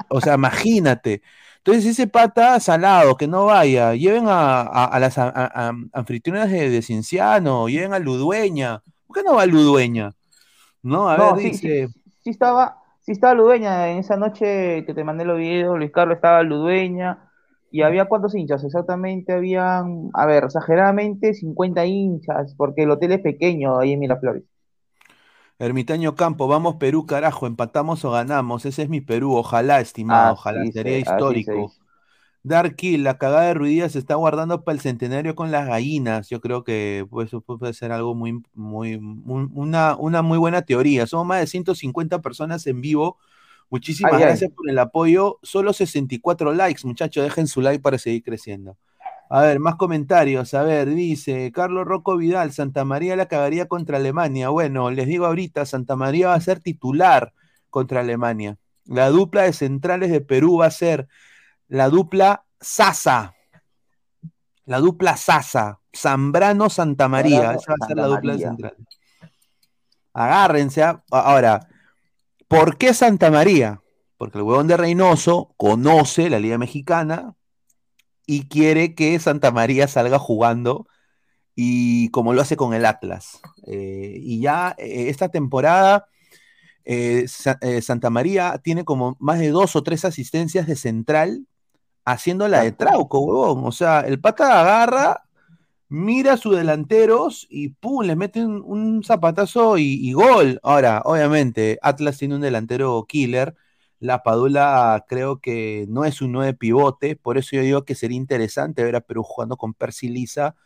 o sea, imagínate. Entonces, ese pata salado, que no vaya, lleven a, a- a las a- a- a- anfitrionas de, de Cienciano, lleven a Ludueña. ¿Por qué no va Ludueña? No, a No, ver, sí, dice. sí, sí estaba, sí estaba Ludueña en esa noche que te mandé los videos, Luis Carlos estaba Ludueña, y había cuántos hinchas, exactamente habían, a ver, exageradamente 50 hinchas, porque el hotel es pequeño ahí en Miraflores. Ermitaño Campo, vamos Perú, carajo, empatamos o ganamos. Ese es mi Perú, ojalá, estimado, ojalá, sería se- se histórico. dice. Dark Kill, la cagada de Ruidías se está guardando para el centenario con las gallinas. Yo creo que pues, eso puede ser algo muy, muy, muy- una, una muy buena teoría. Somos más de 150 personas en vivo. Muchísimas Ay, ay. gracias por el apoyo. Solo 64 likes, muchachos. Dejen su like para seguir creciendo. A ver, más comentarios. A ver, dice Carlos Rocco Vidal, Santa María la cagaría contra Alemania. Bueno, les digo ahorita, Santa María va a ser titular contra Alemania. La dupla de centrales de Perú va a ser la dupla Sasa. La dupla Sasa. Zambrano Santa María. Esa va a ser la dupla de centrales. Agárrense. a- Ahora, ¿por qué Santa María? Porque el huevón de Reynoso conoce la Liga Mexicana y quiere que Santa María salga jugando y como lo hace con el Atlas. Eh, y ya eh, esta temporada eh, Sa- Santa María tiene como más de dos o tres asistencias de central haciendo la de Trauco, huevón. O sea, el pata agarra, mira a sus delanteros y pum, le mete un, un zapatazo y, y gol. Ahora, obviamente, Atlas tiene un delantero killer. La Padula creo que no es un 9 pivote, por eso yo digo que sería interesante ver a Perú jugando con Percy Lisa,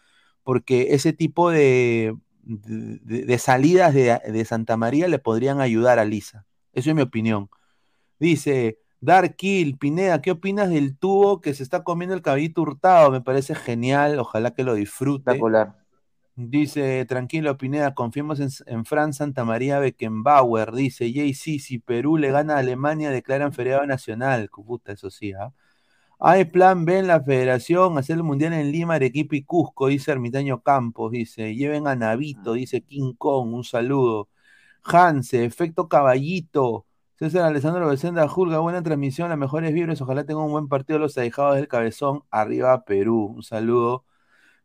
porque ese tipo de, de, salidas de, de Santa María le podrían ayudar a Lisa. Eso es mi opinión. Dice, Dark Kill, Pineda, ¿qué opinas del tubo que se está comiendo el caballito hurtado? Me parece genial, ojalá que lo disfrute. Espectacular. Dice, tranquilo, Pineda, confiemos en, en Fran Santa María Beckenbauer. Dice, JC, si Perú le gana a Alemania, declaran feriado nacional. Puta, eso sí, ¿ah? Hay plan B en la federación, hacer el mundial en Lima, Arequipa y Cusco, dice Ermitaño Campos, dice, lleven a Navito, dice King Kong, un saludo. Hanse, efecto caballito. César Alessandro Becenda Julga, buena transmisión, las mejores vibras, ojalá tenga un buen partido los ahijados del cabezón, arriba Perú, un saludo.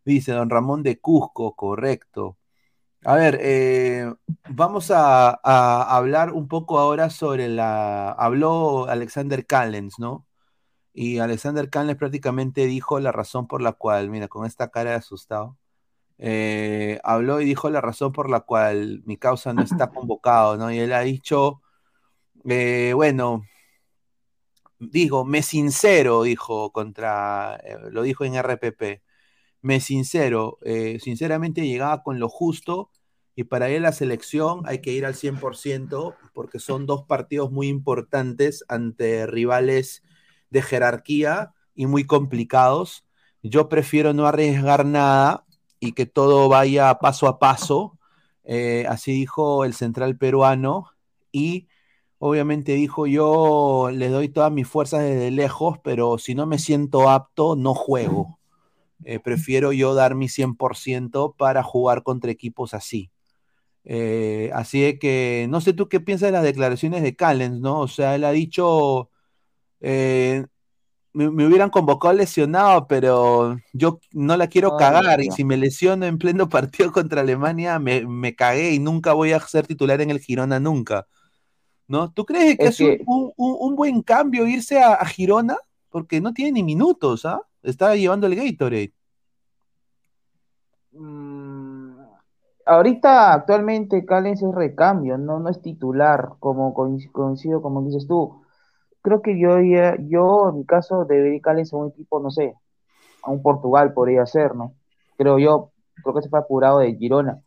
Dice don Ramón de Cusco, correcto. A ver, eh, vamos a, a hablar un poco ahora sobre la... Habló Alexander Callens, ¿no? Y Alexander Callens prácticamente dijo la razón por la cual, mira, con esta cara de asustado, eh, habló y dijo la razón por la cual mi causa no está convocado, ¿no? Y él ha dicho, eh, bueno, dijo, me sincero, dijo contra, lo dijo en RPP, me sincero, eh, sinceramente llegaba con lo justo y para ir a la selección hay que ir al 100% porque son dos partidos muy importantes ante rivales de jerarquía y muy complicados. Yo prefiero no arriesgar nada y que todo vaya paso a paso. Eh, así dijo el central peruano y obviamente dijo yo le doy todas mis fuerzas desde lejos, pero si no me siento apto, no juego. Eh, prefiero yo dar mi 100% para jugar contra equipos así. Eh, así que no sé tú qué piensas de las declaraciones de Callens, ¿no? O sea, él ha dicho, eh, me, me hubieran convocado lesionado, pero yo no la quiero cagar y si me lesiono en pleno partido contra Alemania, me, me cagué y nunca voy a ser titular en el Girona nunca. ¿No? ¿Tú crees que Es es un, que- un- un- un buen cambio irse a, a Girona? Porque no tiene ni minutos, ¿ah? Está llevando el Gatorade. Ahorita, actualmente, Callens es recambio, no, no es titular, como coinc- coincido, como dices tú. Creo que yo, yo en mi caso, debería Callens a un equipo, no sé, a un Portugal podría ser, ¿no? Creo yo, creo que se fue apurado de Girona.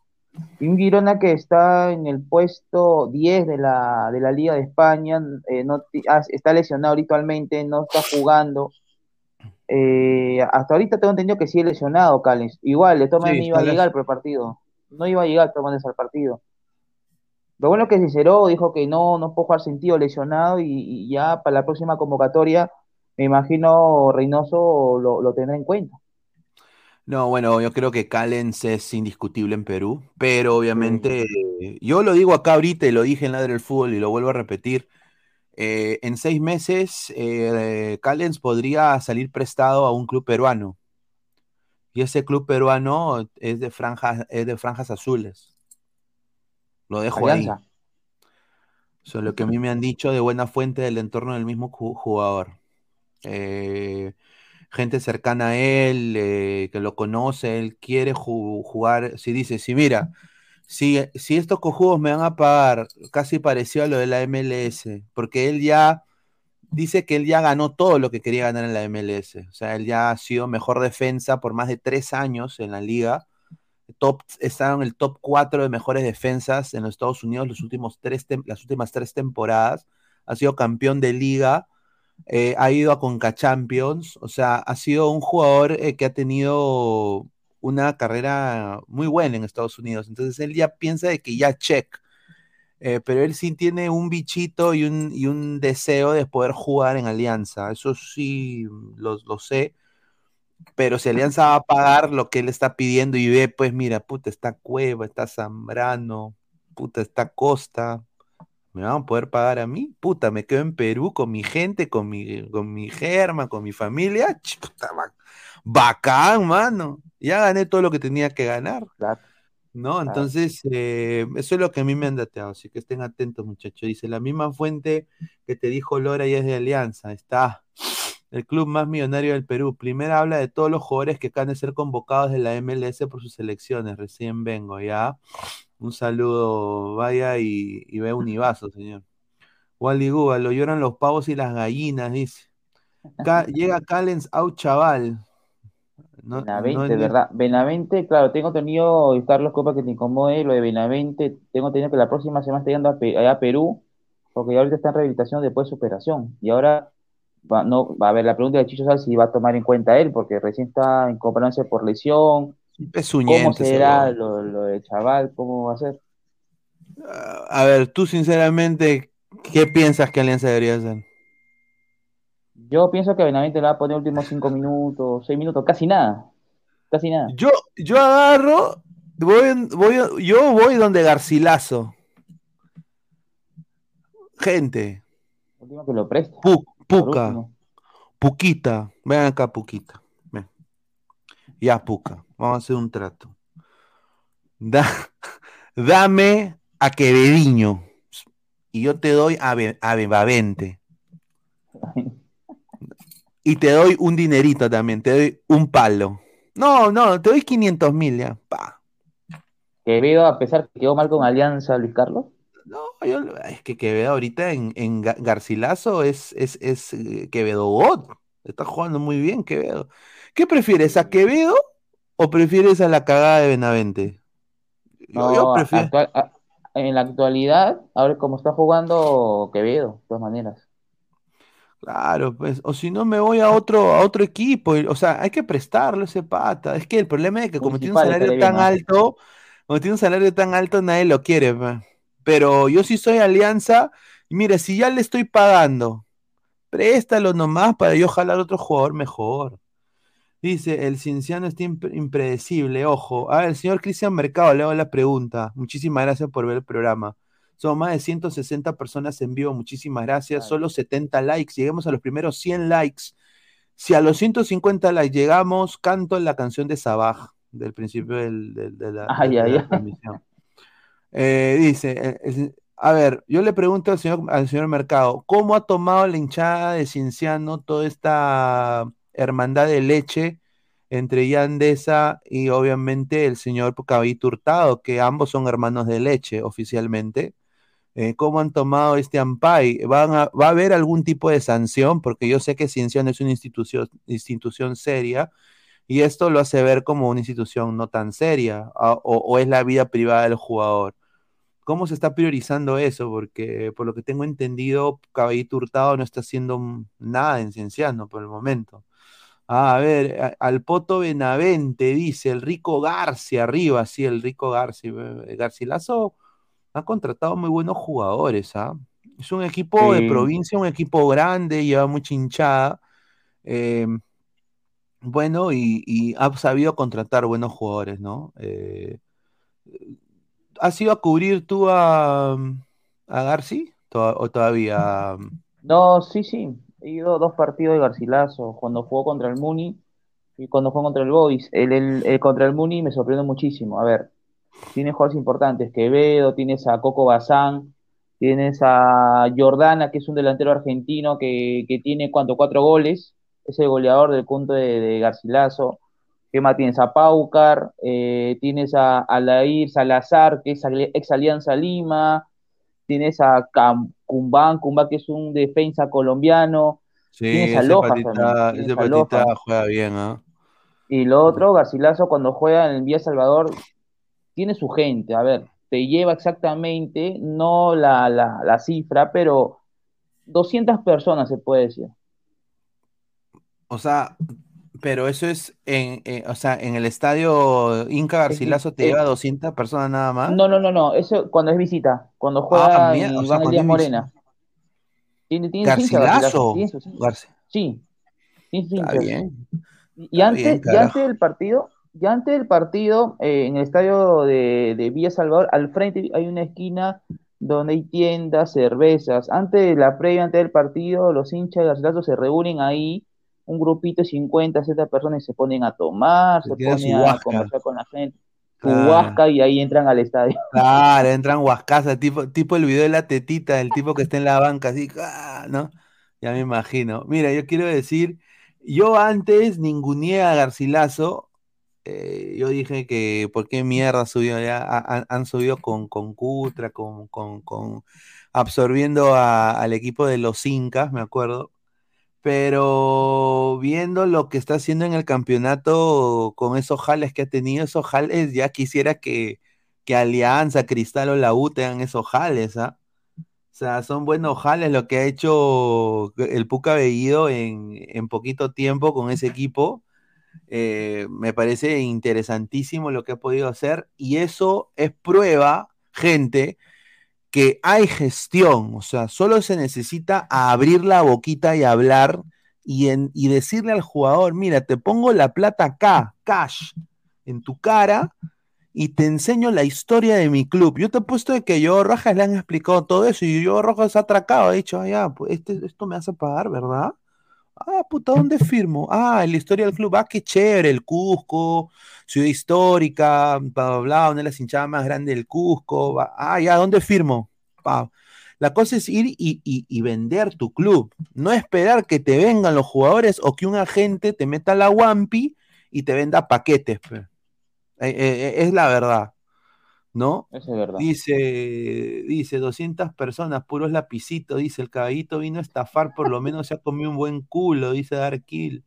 Y un Girona que está en el puesto 10 de la, de la Liga de España, eh, no, ah, está lesionado habitualmente, no está jugando. Eh, hasta ahorita tengo entendido que sí es lesionado, Callens. Igual, de todas Sí, no iba a llegar por el partido. No iba a llegar maneras al partido. Lo bueno es que Cicero dijo que no, no puede jugar sentido lesionado y, y ya para la próxima convocatoria, me imagino Reynoso lo, lo tendrá en cuenta. No, bueno, yo creo que Callens es indiscutible en Perú, pero obviamente eh, yo lo digo acá ahorita y lo dije en Ladre del Fútbol y lo vuelvo a repetir. Eh, en seis meses, eh, Callens podría salir prestado a un club peruano. Y ese club peruano es de franjas, es de franjas azules. Lo dejo ahí. Eso es lo que a mí me han dicho de buena fuente del entorno del mismo ju- jugador. Eh, gente cercana a él, eh, que lo conoce, él quiere ju- jugar. Si dice, si mira, si, estos cojudos me van a pagar casi parecido a lo de la MLS, porque él ya dice que él ya ganó todo lo que quería ganar en la MLS. O sea, él ya ha sido mejor defensa por más de tres años en la liga. Top, está en el top 4 de mejores defensas en los Estados Unidos los últimos tres las últimas tres temporadas. Ha sido campeón de liga, eh, ha ido a Conca Champions. O sea, ha sido un jugador eh, que ha tenido una carrera muy buena en Estados Unidos. Entonces él ya piensa de que ya check. Eh, pero él sí tiene un bichito y un, y un deseo de poder jugar en Alianza. Eso sí lo, lo sé. Pero si Alianza va a pagar lo que él está pidiendo y ve, pues mira, puta, está Cueva, está Zambrano, puta, está Costa, ¿me van a poder pagar a mí? Puta, me quedo en Perú con mi gente, con mi, con mi germa, con mi familia. ch, puta, ba- bacán, mano. Ya gané todo lo que tenía que ganar. ¿No? Entonces, eh, eso es lo que a mí me han dateado, así que estén atentos, muchachos. Dice, la misma fuente que te dijo Lora y es de Alianza, está el club más millonario del Perú. Primero habla de todos los jugadores que acaban de ser convocados de la MLS por sus selecciones. Recién vengo, ¿ya? Un saludo, vaya y, y ve Univaso, señor. Wally Guba, lo lloran los pavos y las gallinas, dice. Ca- llega Callens au chaval. No, Benavente, no- ¿verdad? Benavente, claro, tengo tenido, Carlos Copa, que te incomode lo de Benavente, tengo tenido que la próxima semana está yendo a, Pe- allá a Perú, porque ahorita está en rehabilitación después de su operación. Y ahora va, no, va a ver la pregunta de Chicho Sal si va a tomar en cuenta él, porque recién está incorporándose por lesión. ¿Cómo será lo, lo del chaval? ¿Cómo va a ser? A ver, tú sinceramente, ¿qué piensas que Alianza debería hacer? Yo pienso que Benavente le va a poner últimos cinco minutos, seis minutos, casi nada. Casi nada. Yo, yo agarro, voy, voy, yo voy donde Garcilaso. Gente, Último que lo preste. Pu- Puca. Puquita, ven acá, Puquita. Ven. Ya, Puca, vamos a hacer un trato. Da- dame a Quevediño y yo te doy a, Be- a Bebavente. Y te doy un dinerito también, te doy un palo. No, no, te doy 500 mil ya. Pa. Quevedo, a pesar que quedó mal con Alianza, Luis Carlos. No, yo, es que Quevedo ahorita en, en Ga- Garcilaso es, es, es eh, Quevedo God. Está jugando muy bien Quevedo. ¿Qué prefieres, a Quevedo o prefieres a la cagada de Benavente? Yo, No, yo prefiero. actual- a- en la actualidad, ahora como está jugando Quevedo, de todas maneras. Claro, pues, o si no me voy a otro, a otro equipo, o sea, hay que prestarle ese pata. Es que el problema es que como tiene un salario tan alto, como tiene un salario tan alto, nadie lo quiere. Pero yo sí soy Alianza, y mira, si ya le estoy pagando, préstalo nomás para yo jalar otro jugador mejor. Dice, el Cienciano está imp- impredecible, ojo. A ver, el señor Cristian Mercado, le hago la pregunta. Muchísimas gracias por ver el programa. Son más de 160 personas en vivo, muchísimas gracias. Solo 70 likes, lleguemos a los primeros 100 likes. Si a los 150 likes llegamos, canto la canción de Sabaj, del principio del- del- de la, Ay, de ay, la transmisión. Eh, dice, eh, a ver, yo le pregunto al señor, al señor Mercado, ¿cómo ha tomado la hinchada de Cienciano toda esta hermandad de leche entre Yandesa y obviamente el señor Caballito Hurtado, que ambos son hermanos de leche oficialmente? Eh, ¿cómo han tomado este ampay? ¿Van a- ¿Va a haber algún tipo de sanción? Porque yo sé que Cienciano es una institución, institución seria y esto lo hace ver como una institución no tan seria o, o es la vida privada del jugador. ¿Cómo se está priorizando eso? Porque por lo que tengo entendido, Caballito Hurtado no está haciendo nada en Cienciano por el momento. Ah, a ver, a- al Poto Benavente dice el Rico Garcia arriba, sí, el Rico Garcia. eh, Garcilaso ha contratado muy buenos jugadores, ¿ah? Es un equipo de provincia, un equipo grande, lleva mucha hinchada. eh, bueno, y, y ha sabido contratar buenos jugadores, ¿no? Eh, ¿has ido a cubrir tú a, a Garci? ¿O todavía? No, sí, sí. He ido dos partidos de Garcilaso, cuando jugó contra el Muni y cuando jugó contra el Boys. El, el- el contra el Muni me sorprendió muchísimo. A ver, tiene jugadores importantes, Quevedo, tienes a Coco Bazán, tienes a Jordana, que es un delantero argentino que, que tiene cuánto, cuatro goles, es el goleador del punto de, Garcilaso. ¿Qué más tienes? A Paucar, eh, tienes a Alair Salazar, que es ex Alianza Lima, tienes a Cam- Cumbán, Cumbán, que es un defensa colombiano, Sí, ese Lojas patita, ese patita juega bien, ¿ah? Y lo otro, Garcilaso cuando juega en el Vía Salvador, tiene su gente, a ver, te lleva exactamente, no la, la, la cifra, pero 200 personas se puede decir. O sea, pero eso es en, eh, o sea, en el estadio Inca Garcilaso te lleva 200 personas nada más. No, no, no, no, eso cuando es visita, cuando Ah, juega o sea, es Morena. Tiene, Garcilaso. Garci- Sí, tiene Está bien. Y Está antes, bien, y antes del partido, y antes del partido, eh, en el estadio de, de Villa Salvador, al frente hay una esquina donde hay tiendas, cervezas. Antes de la previa, antes del partido, los hinchas de Garcilaso se reúnen ahí, un grupito de 50, 60 personas y se ponen a tomar, se ponen a conversar con la gente, su Claro. huasca y ahí entran al estadio. Claro, entran huascasa, tipo, tipo el video de la tetita, el tipo que está en la banca, así, ¡ah! ¿no? Ya me imagino. Mira, yo quiero decir, yo antes ninguneé a Garcilaso, eh, yo dije que por qué mierda subió ya, ha- han, han subido con, con Cutra, con, con, con absorbiendo a- al equipo de los Incas, me acuerdo. Pero viendo lo que está haciendo en el campeonato con esos jales que ha tenido, esos jales, ya quisiera que, que Alianza, Cristal o la U tengan esos jales, ¿ah? O sea, son buenos jales lo que ha hecho el Puca Bellido en, en poquito tiempo con ese equipo. Eh, me parece interesantísimo lo que ha podido hacer y eso es prueba, gente, que hay gestión, o sea, solo se necesita abrir la boquita y hablar y, en- y decirle al jugador, mira, te pongo la plata acá, cash, en tu cara y te enseño la historia de mi club. Yo te he puesto de que yo Rojas le han explicado todo eso y yo Rojas ha atracado, ha dicho, ah, pues este, esto me hace pagar, ¿verdad? Ah, puta, ¿dónde firmo? Ah, en la historia del club. Ah, qué chévere, el Cusco, ciudad histórica, bla, bla, bla, una de las hinchadas más grandes del Cusco. Ah, ya, ¿dónde firmo? Pa. La cosa es ir y, y- vender tu club. No esperar que te vengan los jugadores o que un agente te meta la Wampi y te venda paquetes. Eh, eh, eh, es la verdad, ¿no? Eso es verdad. Dice, dice, 200 personas, puros lapicitos, dice, el caballito vino a estafar, por lo menos se ha comido un buen culo, dice Darkil.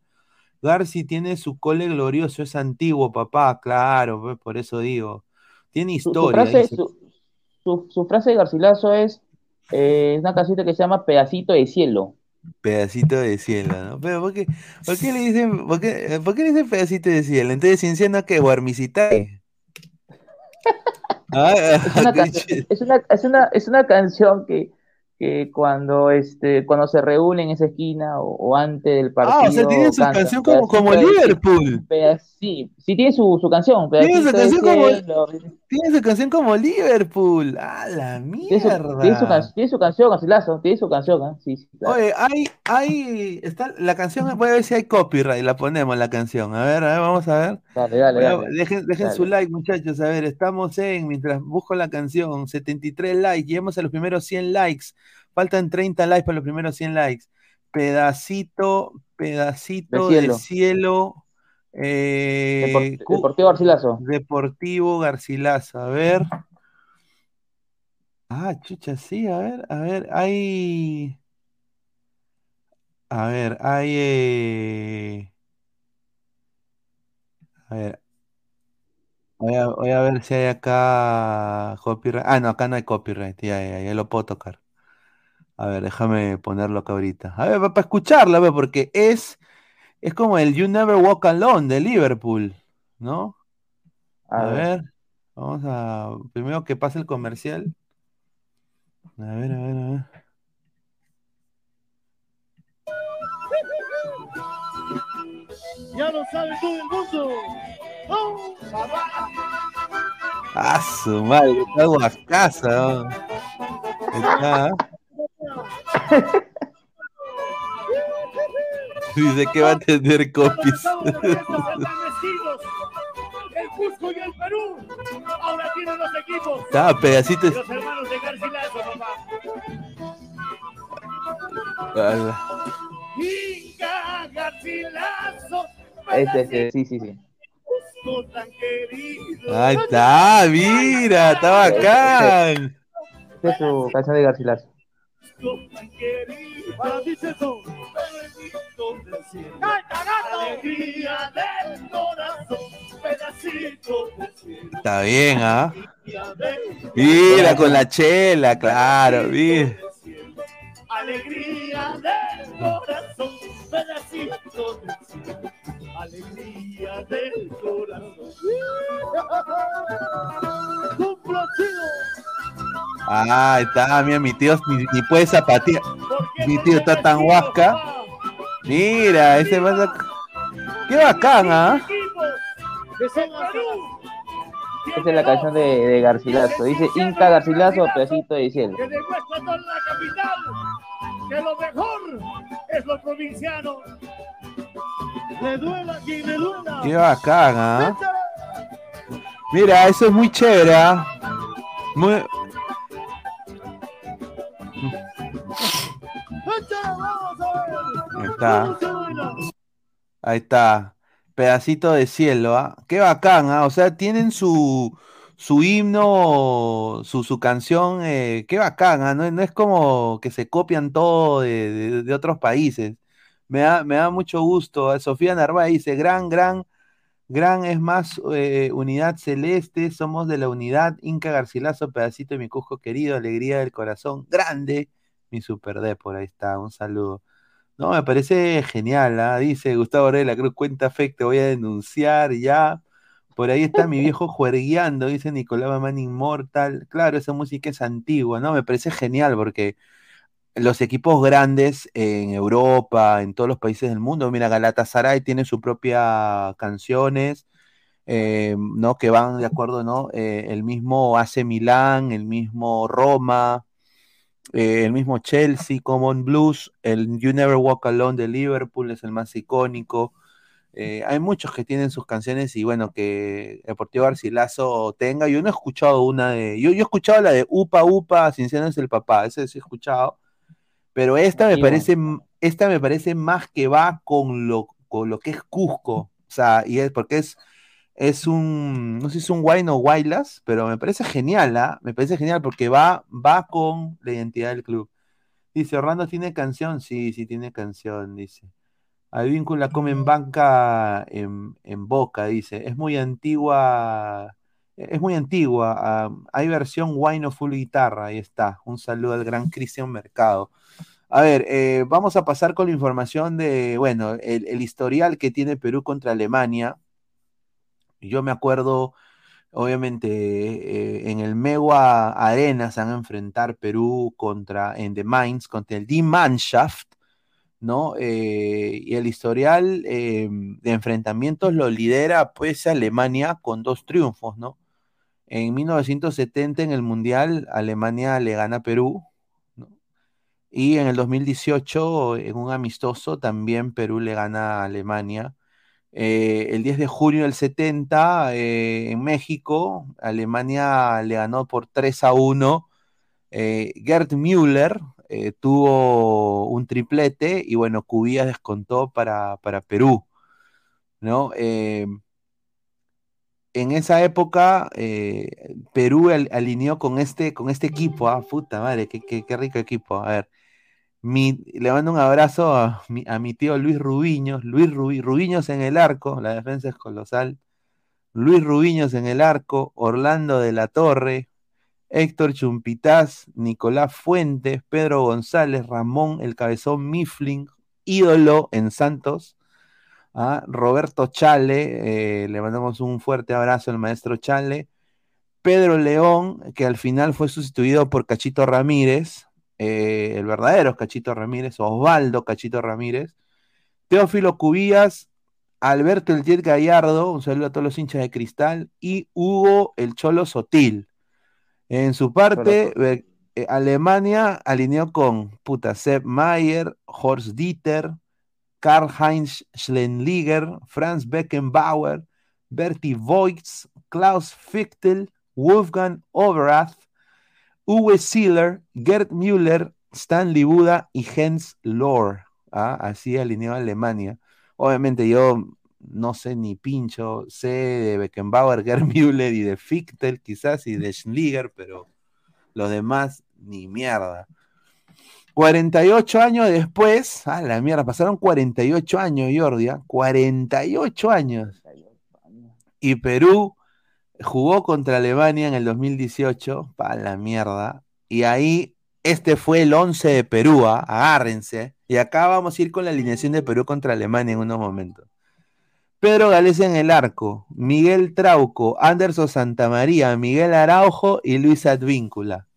Garci tiene su cole glorioso, es antiguo, papá, claro, pues, por eso digo. Tiene Su, su historia. frase, su, frase de Garcilaso es eh, una casita que se llama Pedacito de Cielo. Pedacito de cielo, ¿no? Pero ¿por qué, por qué le dicen, por qué, por qué le dicen pedacito de cielo? Entonces, Cienciano que Guarmicitae. Ah, Es una, canción, ch- es una, es una, es una canción que, que cuando, este, cuando se reúnen en esa esquina o, o antes del partido. Ah, o sea, tiene su canción como, como Pedacito Liverpool. Peda- sí, tiene su, su canción, Tiene su canción como, tiene su canción como Liverpool. ¡A la Tiene su, tiene su, mierda! tiene su canción, Garcilaso, tiene su canción, ¿ah? Sí, sí, claro. Oye, hay, hay, está la canción, voy a ver si hay copyright, la ponemos la canción. A ver, a ver, vamos a ver. Dale, dale, dale. dejen dejen Dale. su like, muchachos. A ver, estamos en, mientras busco la canción, 73 likes, llegamos a los primeros 100 likes. Faltan 30 likes para los primeros 100 likes. Pedacito, pedacito De de cielo. Eh, Deportivo Garcilaso. Deportivo Garcilaso, a ver. Ah, chucha, sí, a ver, a ver, hay. A ver, hay. eh, A ver, voy a, voy a ver si hay acá copyright. Ah, no, acá no hay copyright, ya, ya, ya lo puedo tocar. A ver, déjame ponerlo acá ahorita. A ver, para escucharlo, a ver, porque es, es como el You Never Walk Alone de Liverpool, ¿no? A A ver. ver, vamos a. Primero que pase el comercial. A ver, a ver, a ver. Ya lo sabe todo el mundo. ¡Oh! ¡Ah, su madre! Está guascasa. ¿no? Está. Dice que va a tener copies. El Cusco y el Perú. Ahora tienen los equipos. Está, pedacitos. Los hermanos de Garcilaso, papá. Inca Garcilaso. Este, este, sí, sí, sí. Ahí está, mira, está bacán. Esta es su canción de Garcilaso. Cusco tan querido. Para ti, Cheto. Pedacito del cielo. Alegría del corazón. Pedacito del cielo. Está bien, ¿ah? Mira, con la chela, claro, mira. Alegría del corazón, pedacito del cielo. Alegría del corazón. ¡Cumplo Ah, está, mira, mi tío ni, ni puede zapatear. Mi tío está tan huasca. Mira, ese va a... Qué bacán, ¿ah? de! Esta es la canción de, de Garcilaso. Dice Inca Garcilaso, pedacito de cielo. Que demuestra toda la capital que lo mejor es lo provinciano. Le duela quien le duela. Qué bacán, ¿ah? Mira, eso es muy chévere, ¿ah? Muy... Ahí está. Ahí está. Pedacito de cielo, ¿ah? Qué bacán, ¿ah? O sea, tienen su, su himno, su, su canción, eh, qué bacán, ¿ah? No, no es como que se copian todo de, de- otros países. Me da, me da mucho gusto. Sofía Narváez dice, gran, gran, gran es más eh, unidad celeste, somos de la unidad Inca Garcilaso, pedacito de mi Cusco querido, alegría del corazón, grande, mi super D, por ahí está, un saludo. No, me parece genial, ¿ah? Dice Gustavo Rey la Cruz, cuenta fake, te voy a denunciar ya. Por ahí está mi viejo juergueando, dice Nicolás Mamán Inmortal. Claro, esa música es antigua, ¿no? Me parece genial porque los equipos grandes en Europa, en todos los países del mundo, mira, Galatasaray tiene sus propias canciones, eh, ¿no? Que van de acuerdo, ¿no? Eh, el mismo AC Milán, el mismo Roma, eh, el mismo Chelsea, Common Blues, el You Never Walk Alone de Liverpool es el más icónico. Hay muchos que tienen sus canciones y bueno, que Deportivo Garcilaso tenga. Yo no he escuchado una de. Yo, yo he escuchado la de Upa Upa, Cienciano es el papá, ese sí he escuchado. Pero esta me parece, esta me parece más que va con lo, con lo que es Cusco. O sea, y es porque es, es un, no sé si es un wine o wailas, pero me parece genial, ¿ah? Me parece genial porque va, va con la identidad del club. Dice, Orlando tiene canción, sí, sí tiene canción, dice. Advíncula come en banca en, en Boca, dice. Es muy antigua, es muy antigua. ah, hay versión wine o full guitarra, ahí está. Un saludo al gran Cristian Mercado. A ver, eh, vamos a pasar con la información de, bueno, el, historial que tiene Perú contra Alemania. Yo me acuerdo, obviamente, eh, en el Mewa Arena se van a enfrentar Perú contra, en The Mainz, contra el Die Mannschaft, ¿no? Eh, y el historial de enfrentamientos lo lidera, pues, Alemania con dos triunfos, ¿no? En 1970, en el Mundial, Alemania le gana a Perú, ¿no? Y en el 2018, en un amistoso, también Perú le gana a Alemania. Eh, el 10 de junio del 70, eh, en México, Alemania le ganó por 3 a 1. Eh, Gerd Müller eh, tuvo un triplete y bueno, Cubillas descontó para, para Perú, ¿no? En esa época, eh, Perú al- alineó con este, con este equipo, ah, puta madre, qué, qué- qué rico equipo. A ver, mi- le mando un abrazo a mi, a mi tío Luis Rubiños, Luis Rubi- Rubiños en el arco, la defensa es colosal. Luis Rubiños en el arco, Orlando de la Torre, Héctor Chumpitaz, Nicolás Fuentes, Pedro González, Ramón el Cabezón Mifflin, ídolo en Santos. Roberto Chale, eh, le mandamos un fuerte abrazo al maestro Chale. Pedro León, que al final fue sustituido por Cachito Ramírez, eh, el verdadero Cachito Ramírez, Osvaldo Cachito Ramírez. Teófilo Cubillas, Alberto El Jet Gallardo, un saludo a todos los hinchas de cristal, y Hugo El Cholo Sotil. En su parte, eh, Alemania alineó con puta, Sepp Mayer, Horst Dieter, Karl-Heinz Schlenliger, Franz Beckenbauer, Bertie Voigt, Klaus Fichtel, Wolfgang Overath, Uwe Seeler, Gerd Müller, Stanley Buda y Hens Lohr. Ah, Así alineó Alemania. Obviamente yo no sé ni pincho, sé de Beckenbauer, Gerd Müller y de Fichtel quizás y de Schliger, pero los demás ni mierda. 48 años después, a la mierda, pasaron 48 años, Jordi, ¿ah? 48 años. Y Perú jugó contra Alemania en el 2018, para la mierda. Y ahí, este fue el 11 de Perú, ¿ah? agárrense. Y acá vamos a ir con la alineación de Perú contra Alemania en unos momentos. Pedro Galés en el arco, Miguel Trauco, Anderson Santamaría, Miguel Araujo y Luis Advíncula.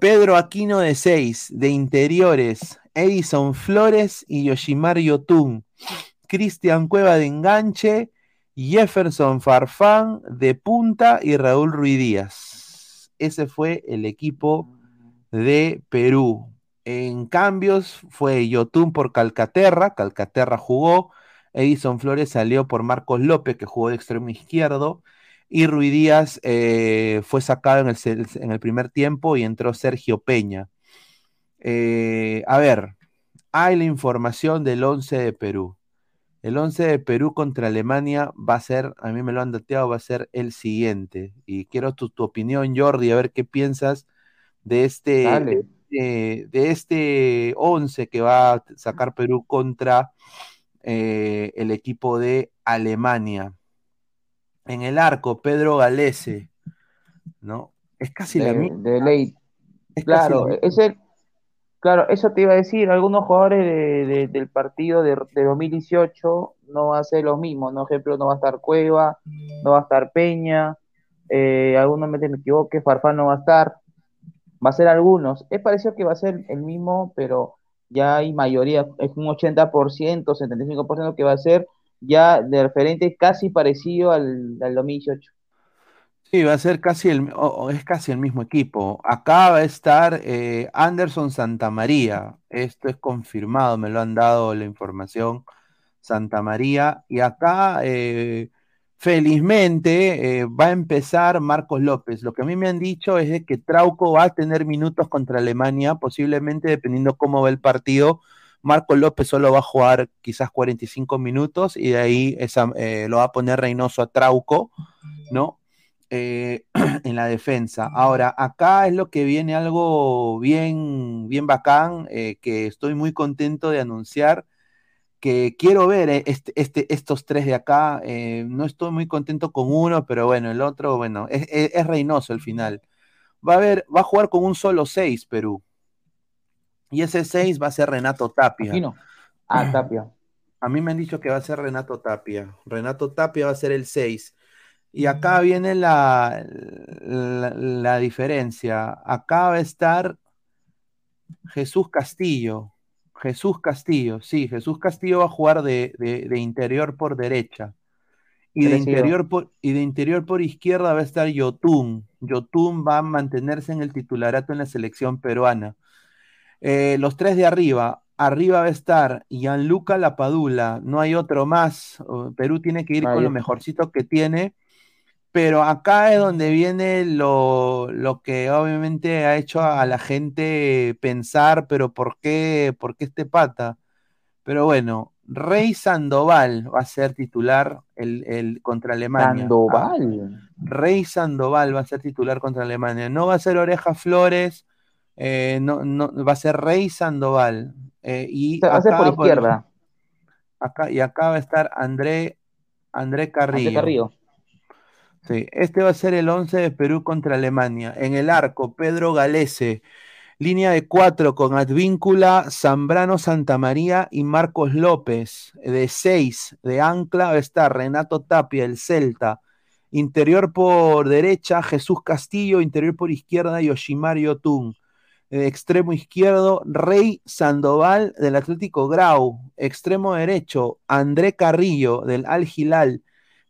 Pedro Aquino de 6, de interiores, Edison Flores y Yoshimar Yotun. Cristian Cueva de enganche, Jefferson Farfán de punta y Raúl Ruiz Díaz. Ese fue el equipo de Perú. En cambios fue Yotun por Calcaterra, Calcaterra jugó, Edison Flores salió por Marcos López, que jugó de extremo izquierdo, y Ruiz Díaz eh, fue sacado en el, en el primer tiempo y entró Sergio Peña. Eh, a ver, hay la información del 11 de Perú. El 11 de Perú contra Alemania va a ser, a mí me lo han dateado, va a ser el siguiente. Y quiero tu, tu opinión, Jordi, a ver qué piensas de este, de este 11 que va a sacar Perú contra eh, el equipo de Alemania. En el arco, Pedro Galese, ¿no? Es casi la de, misma. de ley. Es Claro, la es el, claro, eso te iba a decir, algunos jugadores de- de- del partido de, de 2018 no va a ser los mismos, ¿no? Ejemplo, no va a estar Cueva, no va a estar Peña, eh, algunos me, me equivoque, Farfán no va a estar, va a ser algunos. Es parecido que va a ser el mismo, pero ya hay mayoría, es un 80%, 75% que va a ser ya de referente casi parecido al, al 2018. Sí, va a ser casi el, es casi el mismo equipo. Acá va a estar eh, Anderson Santamaría. Esto es confirmado, me lo han dado la información. Santamaría. Y acá, eh, felizmente, eh, va a empezar Marcos López. Lo que a mí me han dicho es de que Trauco va a tener minutos contra Alemania, posiblemente dependiendo cómo va el partido, Marco López solo va a jugar quizás 45 minutos y de ahí eh, lo va a poner Reynoso a Trauco, ¿no? Eh, en la defensa. Ahora, acá es lo que viene algo bien, bien bacán, eh, que estoy muy contento de anunciar que quiero ver este, este, estos tres de acá. no estoy muy contento con uno, pero bueno, el otro, bueno, es, Reynoso el final. Va a ver, va a jugar con un solo 6 Perú. Y ese 6 va a ser Renato Tapia. Aquino. Ah, Tapia. A mí me han dicho que va a ser Renato Tapia. Renato Tapia va a ser el 6. Y acá viene la, la, la diferencia. Acá va a estar Jesús Castillo. Jesús Castillo, sí, Jesús Castillo va a jugar de, de- de interior por derecha. Y de, interior por, y de interior por izquierda va a estar Yotun. Yotun va a mantenerse en el titularato en la selección peruana. Eh, los tres de arriba. Arriba va a estar Gianluca Lapadula. No hay otro más. Perú tiene que ir Ahí con lo mejorcito que tiene. Pero acá es donde viene lo, lo que obviamente ha hecho a la gente pensar, pero ¿por qué, por qué este pata? Pero bueno, Rey Sandoval va a ser titular el, el- contra Alemania. Sandoval. Rey Sandoval va a ser titular contra Alemania. No va a ser Oreja Flores, eh, no, no, va a ser Rey Sandoval. eh, y Va a ser por izquierda. acá, y acá va a estar André, André Carrillo. Sí, este va a ser el 11 de Perú contra Alemania. En el arco, Pedro Galese. Línea de cuatro con Advíncula, Zambrano Santamaría y Marcos López. De seis, de ancla va a estar Renato Tapia, el Celta. Interior por derecha, Jesús Castillo. Interior por izquierda, Yoshimar Yotun. Extremo izquierdo, Rey Sandoval del Atlético Grau. Extremo derecho, André Carrillo del Al Hilal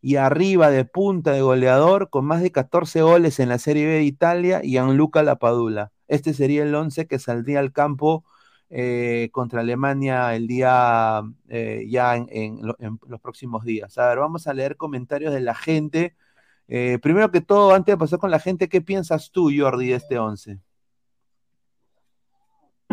y arriba de punta de goleador con más de 14 goles en la Serie B de Italia, Gianluca Lapadula. Este sería el 11 que saldría al campo eh, contra Alemania el día eh, ya en los próximos días. A ver, vamos a leer comentarios de la gente. Eh, primero que todo, antes de pasar con la gente, ¿qué piensas tú, Jordi, de este 11?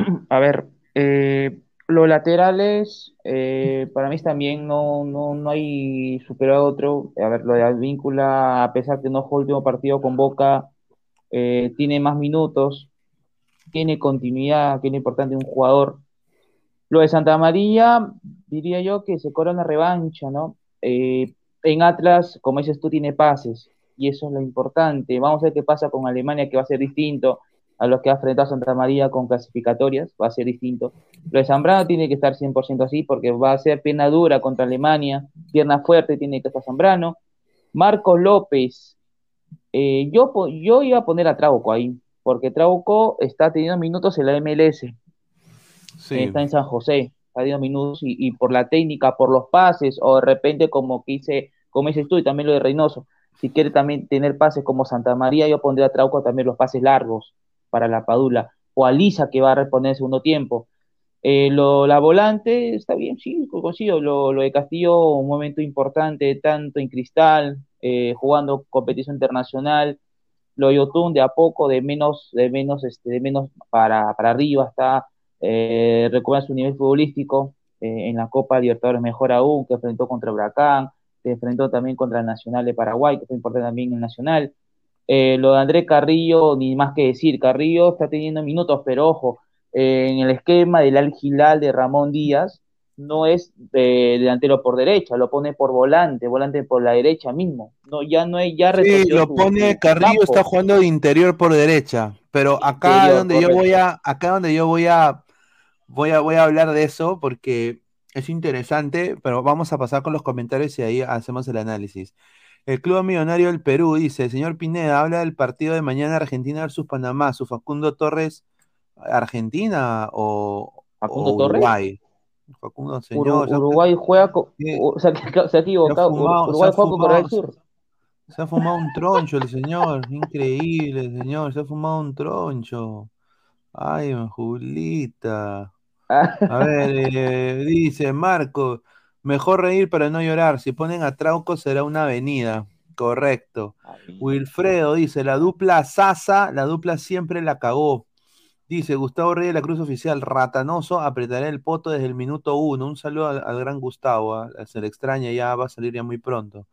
A ver, eh, los laterales, eh, para mí también no, no, no hay superado otro. A ver, lo de Advíncula, a pesar que no jugó el último partido con Boca, eh, tiene más minutos, tiene continuidad, que es importante un jugador. Lo de Santa María, diría yo que se cobra una revancha, ¿no? Eh, en Atlas, como dices tú, tiene pases, y eso es lo importante. Vamos a ver qué pasa con Alemania, que va a ser distinto a los que ha enfrentado Santa María con clasificatorias, va a ser distinto. Lo de Zambrano tiene que estar 100% así, porque va a ser pierna dura contra Alemania, pierna fuerte tiene que estar Zambrano. Marcos López, eh, yo, yo iba a poner a Trauco ahí, porque Trauco está teniendo minutos en la MLS, está en San José, está teniendo minutos y, y por la técnica, por los pases, o de repente como que hice, como dices tú, y también lo de Reynoso, si quiere también tener pases como Santa María, yo pondría a Trauco también los pases largos para la Padula, o a que va a responder en segundo tiempo. Eh, lo, la volante está bien, sí, consigo. Lo, lo de Castillo, un momento importante, tanto en Cristal, eh, jugando competición internacional. Lo de Yotun de a poco, de menos, de menos, este, de menos para, para arriba, está eh, su nivel futbolístico. eh, en la Copa Libertadores mejor aún, que enfrentó contra Huracán, se enfrentó también contra el Nacional de Paraguay, que fue importante también en el Nacional. Eh, lo de André Carrillo, ni más que decir, Carrillo está teniendo minutos, pero ojo, eh, en el esquema del Al Hilal de Ramón Díaz, no es de delantero por derecha, lo pone por volante, volante por la derecha mismo. No, ya no es, ya Sí, lo pone su Carrillo, campo. está jugando de interior por derecha, pero acá Interior, donde yo voy a, acá donde yo voy a, voy a, voy a hablar de eso porque es interesante, pero vamos a pasar con los comentarios y ahí hacemos el análisis. El Club Millonario del Perú dice, señor Pineda, habla del partido de mañana Argentina versus Panamá, su Facundo Torres, Argentina o, ¿Facundo o Torres? Uruguay. Facundo, señor, Uruguay juega con, se, ha- se ha equivocado, se ha fumado- Uruguay juega con Corea del Sur. Se ha fumado un troncho el señor, increíble, señor, se ha fumado un troncho. Ay, Julita. A ver, eh, dice Marco, mejor reír para no llorar. Si ponen a Trauco será una avenida. Correcto. Wilfredo dice, la dupla Sasa, la dupla siempre la cagó. Dice Gustavo Reyes de la Cruz Oficial, ratanoso, apretaré el poto desde el minuto uno. Un saludo al, al gran Gustavo, ah, se le extraña, ya va a salir ya muy pronto.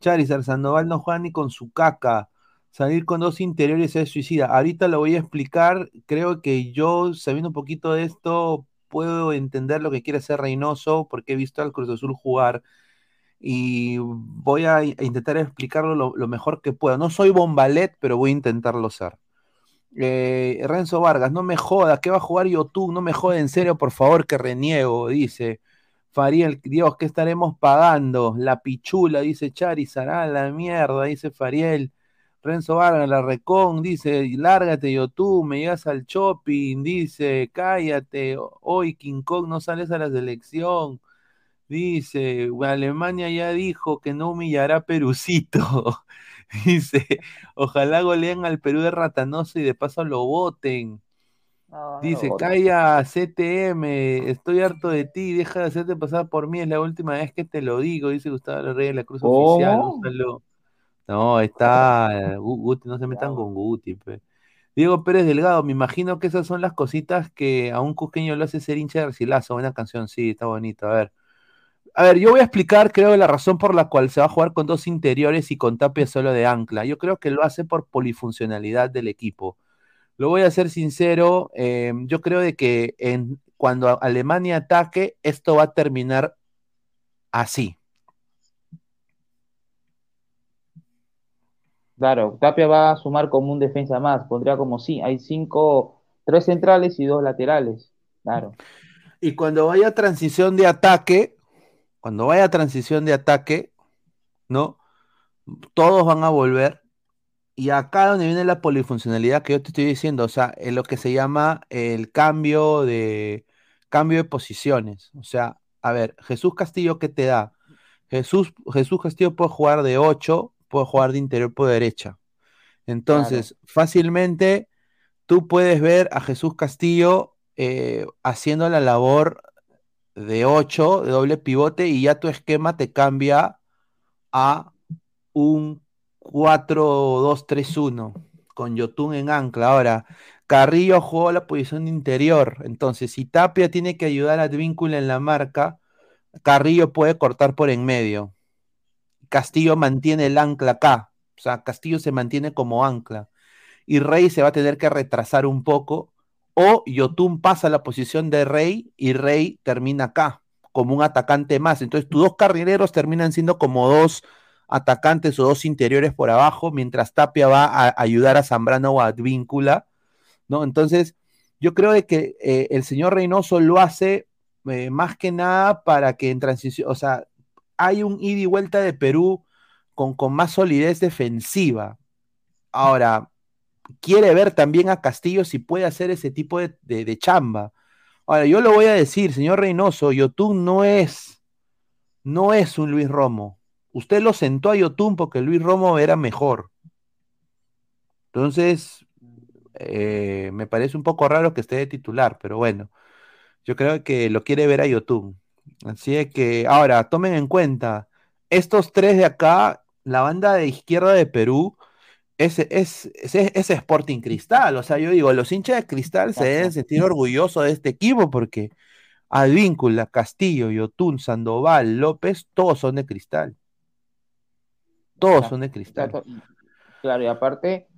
Charizard, Sandoval no juega ni con su caca. Salir con dos interiores es suicida. Ahorita lo voy a explicar. Creo que yo, sabiendo un poquito de esto, puedo entender lo que quiere hacer Reynoso, porque he visto al Cruz Azul jugar y voy a intentar explicarlo lo, mejor que pueda. No soy bombalet, pero voy a intentarlo ser. Eh, Renzo Vargas, no me joda, ¿qué va a jugar YouTube? No me joda en serio, por favor, que reniego, dice. Fariel, Dios, ¿qué estaremos pagando? La pichula, dice Charizard, ah, la mierda, dice Fariel. Renzo Vargas, la recon, dice, lárgate YouTube, me llegas al shopping, dice, cállate, hoy King Kong no sales a la selección. Dice, Alemania ya dijo que no humillará a Perucito. Dice, ojalá goleen al Perú de Ratanoso y de paso lo voten. Dice, voten. calla CTM, estoy harto de ti, deja de hacerte pasar por mí, es la última vez que te lo digo, dice Gustavo Reyes de la Cruz. Oficial, un saludo. No, está, Gu- Guti, no se metan con Guti, pe. Diego Pérez Delgado, me imagino que esas son las cositas que a un cusqueño lo hace ser hincha de Garcilaso, buena canción, sí, está bonito, a ver. A ver, yo voy a explicar, creo, la razón por la cual se va a jugar con dos interiores y con Tapia solo de ancla. Yo creo que lo hace por polifuncionalidad del equipo. Lo voy a ser sincero, eh, yo creo de que en, cuando Alemania ataque, esto va a terminar así. Claro, Tapia va a sumar como un defensa más. Pondría como sí, hay cinco, tres centrales y dos laterales. Claro. Y cuando vaya transición de ataque, cuando vaya transición de ataque, ¿no? Todos van a volver. Y acá donde viene la polifuncionalidad que yo te estoy diciendo, o sea, es lo que se llama el cambio de cambio de posiciones. O sea, a ver, Jesús Castillo, ¿qué te da? Jesús, Jesús Castillo puede jugar de 8, puede jugar de interior por derecha. Entonces, fácilmente tú puedes ver a Jesús Castillo eh, haciendo la labor de 8, de doble pivote, y ya tu esquema te cambia a un 4-2-3-1 con Yotun en ancla. Ahora, Carrillo jugó la posición de interior, entonces si Tapia tiene que ayudar a Advíncula en la marca, Carrillo puede cortar por en medio. Castillo mantiene el ancla acá, o sea, Castillo se mantiene como ancla. Y Rey se va a tener que retrasar un poco, o Yotun pasa a la posición de Rey y Rey termina acá, como un atacante más. Entonces, tus dos carrileros terminan siendo como dos atacantes o dos interiores por abajo, mientras Tapia va a ayudar a Zambrano o a Advíncula, ¿no? Entonces, yo creo de que eh, el señor Reynoso lo hace eh, más que nada para que en transición, o sea, hay un ida y vuelta de Perú con, más solidez defensiva. Ahora, quiere ver también a Castillo si puede hacer ese tipo de chamba. Ahora, yo lo voy a decir, señor Reynoso, Yotun no es, no es un Luis Romo. Usted lo sentó a Yotun porque Luis Romo era mejor. Entonces, eh, me parece un poco raro que esté de titular, pero bueno, yo creo que lo quiere ver a Yotun. Así es que, ahora, tomen en cuenta, estos tres de acá, la banda de izquierda de Perú, es, es, es, es Sporting Cristal. O sea, yo digo, los hinchas de Cristal se deben sentir orgullosos de este equipo porque Advíncula, Castillo, Yotun, Sandoval, López, todos son de Cristal. Todos son de Cristal. Claro, y- aparte,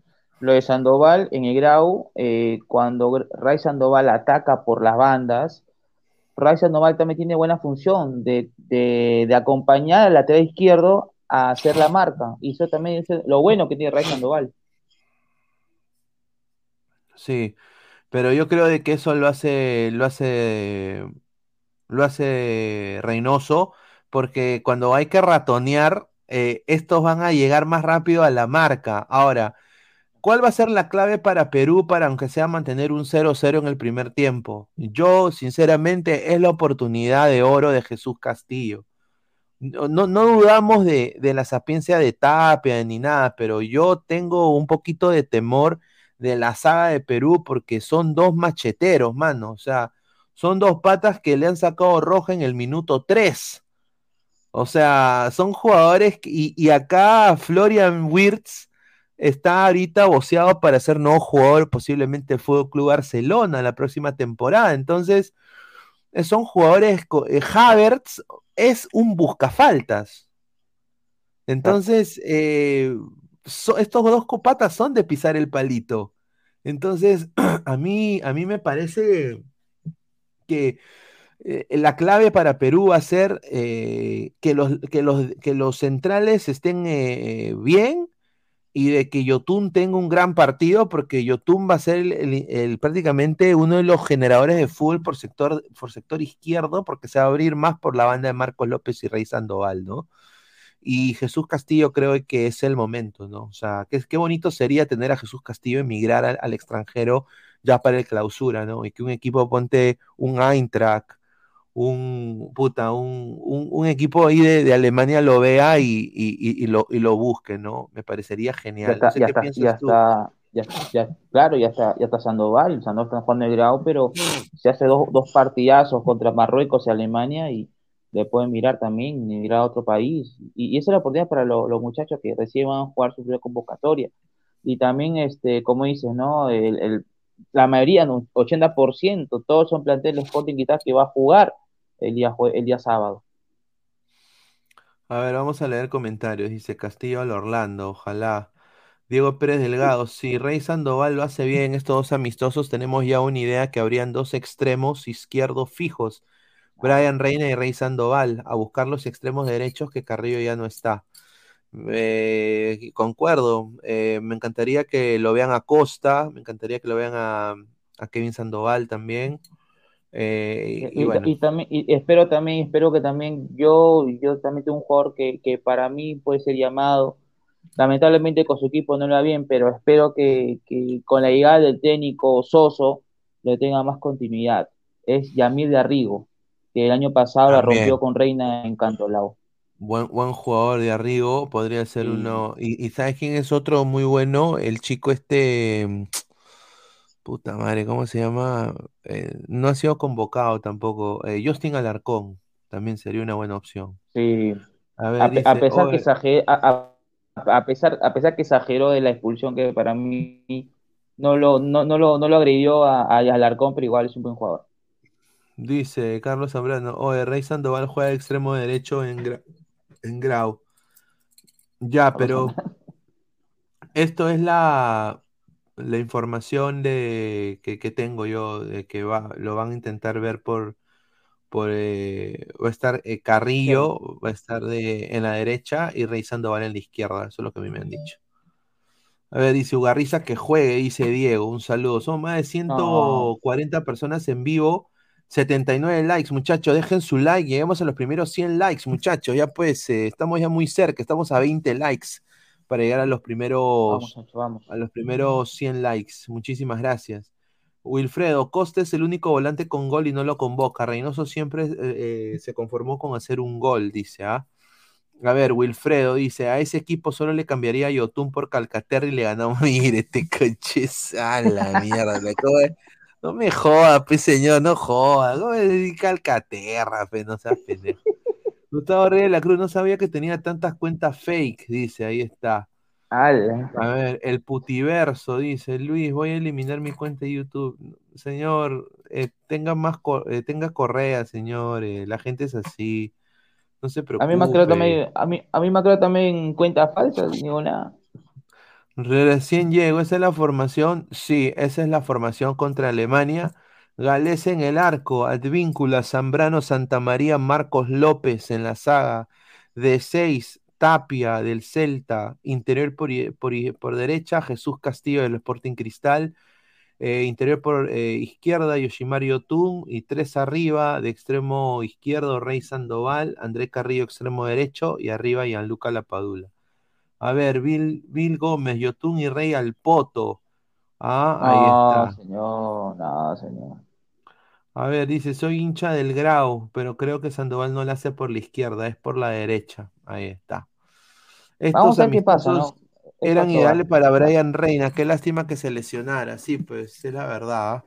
lo de Sandoval en el Grau, eh, cuando Ray Sandoval ataca por las bandas, Ray Sandoval también tiene buena función de, de, acompañar al lateral izquierdo a hacer la marca. Y eso también es lo bueno que tiene Ray Sandoval. Sí, pero yo creo de que eso lo hace, lo hace, lo hace Reynoso, porque cuando hay que ratonear, eh, estos van a llegar más rápido a la marca. Ahora, ¿cuál va a ser la clave para Perú para, aunque sea, mantener un 0-0 en el primer tiempo? Yo, sinceramente, es la oportunidad de oro de Jesús Castillo. No, no, dudamos de, la sapiencia de Tapia ni nada, pero yo tengo un poquito de temor de la saga de Perú porque son dos macheteros, mano. O sea, son dos patas que le han sacado roja en el minuto 3. O sea, son jugadores y, y acá Florian Wirtz está ahorita boceado para ser nuevo jugador posiblemente del Fútbol Club Barcelona la próxima temporada. Entonces, eh, son jugadores. eh, Havertz es un buscafaltas. Entonces, eh, estos dos copatas son de pisar el palito. Entonces, a mí, a mí me parece que la clave para Perú va a ser que, los, que, los, que los centrales estén bien y de que Yotun tenga un gran partido, porque Yotun va a ser el- prácticamente uno de los generadores de fútbol por sector, por sector izquierdo, porque se va a abrir más por la banda de Marcos López y Rey Sandoval, ¿no? Y Jesús Castillo creo que es el momento, ¿no? O sea, qué, qué bonito sería tener a Jesús Castillo emigrar al, al extranjero ya para el clausura, ¿no? Y que un equipo ponte un Eintracht, un puta, un, un- un equipo ahí de, de Alemania lo vea y, y- y- y lo, y lo busque, ¿no? Me parecería Ya genial. está, No sé ya qué está, piensas ya tú. está, ya, ya- claro, ya está, ya está Sandoval, Sandoval está jugando el grado, pero se hace dos, dos partidazos contra Marruecos y Alemania y le pueden mirar también, mirar a otro país. Y, y esa es la oportunidad para lo- los muchachos que recién van a jugar su primera convocatoria. Y también, este, como dices, ¿no? El, el- la mayoría, ¿no? 80%, todos son planteles Sporting Cristal que va a jugar el día, el día sábado. A ver, vamos a leer comentarios. Dice Castillo al Orlando, ojalá. Diego Pérez Delgado, si Rey Sandoval lo hace bien, estos dos amistosos, tenemos ya una idea que habrían dos extremos izquierdos fijos, Brian Reina y Rey Sandoval, a buscar los extremos derechos que Carrillo ya no está. Eh, concuerdo, eh, me encantaría que lo vean a Costa, me encantaría que lo vean a, a Kevin Sandoval también. Eh, y Y, bueno, y también y espero también espero que también yo yo también tengo un jugador que, que para mí puede ser llamado lamentablemente con su equipo no le va bien pero espero que, que con la llegada del técnico Soso le tenga más continuidad es Yamil de Arrigo que el año pasado la rompió con Reina en Cantolao Buen, buen jugador de Arrigo, podría ser Sí. uno. Y, y ¿sabes quién es otro muy bueno? El chico este, puta madre, ¿cómo se llama? Eh, no ha sido convocado tampoco. Eh, Justin Alarcón, también sería una buena opción. sí A ver, a, pe- a dice, pesar que oye, exageró a, a- a pesar a pesar que exageró de la expulsión que para mí no lo no, no lo no lo agredió a, a Alarcón pero igual es un buen jugador dice Carlos Zambrano, oye, Rey Sandoval juega de extremo derecho en, Gra- en Grau. Ya, pero esto es la, la información de, que, que tengo yo, de que va, lo van a intentar ver por, por eh, va a estar eh, Carrillo, va a estar de, en la derecha y Rey Sandoval en la izquierda, eso es lo que a mí me han dicho. A ver, dice Ugarriza que juegue, dice Diego, un saludo. Son más de 140 personas en vivo, 79 likes, muchachos, dejen su like, lleguemos a los primeros 100 likes, muchachos, ya pues, eh, estamos ya muy cerca, estamos a 20 likes para llegar a los primeros, Vamos, a los primeros 100 likes. Muchísimas gracias. Wilfredo, Costa es el único volante con gol y no lo convoca. Reynoso siempre eh, eh, se conformó con hacer un gol, dice, ¿ah? A ver, Wilfredo dice, a ese equipo solo le cambiaría a Yotun por Calcaterra y le ganamos. Mire, este coche es a la mierda. de- No me jodas, pe señor, no jodas. ¿Cómo es Calcaterra, pe? No seas pendejo. Gustavo Reyes de la Cruz no sabía que tenía tantas cuentas fake, dice, ahí está. A ver, el putiverso dice, Luis, voy a eliminar mi cuenta de YouTube. Señor, eh, tenga más, co- eh, tenga correa, señor, eh, la gente es así. No se A preocupe. mí me ha creado también, a mí, a mí me también cuentas falsas, nada. Recién llego, ¿esa es la formación? Sí, esa es la formación contra Alemania. Gales en el arco, Advíncula, Zambrano, Santamaría, Marcos López en la saga. De 6, Tapia del Celta, interior por, por por derecha, Jesús Castillo del Sporting Cristal. eh, interior por eh, izquierda, Yoshimari Otún. Y tres arriba, de extremo izquierdo, Rey Sandoval, André Carrillo, extremo derecho. Y arriba, Gianluca Lapadula. A ver, Bill, Gómez, Yotun y Rey al Poto. Ah, ahí No, está. señor, no, señor. A ver, dice, soy hincha del Grau, pero creo que Sandoval no la hace por la izquierda, es por la derecha. Ahí está. Vamos Estos a ver qué pasa, eran ideales para Brian Reina. Qué lástima que se lesionara. Sí, pues, es la verdad.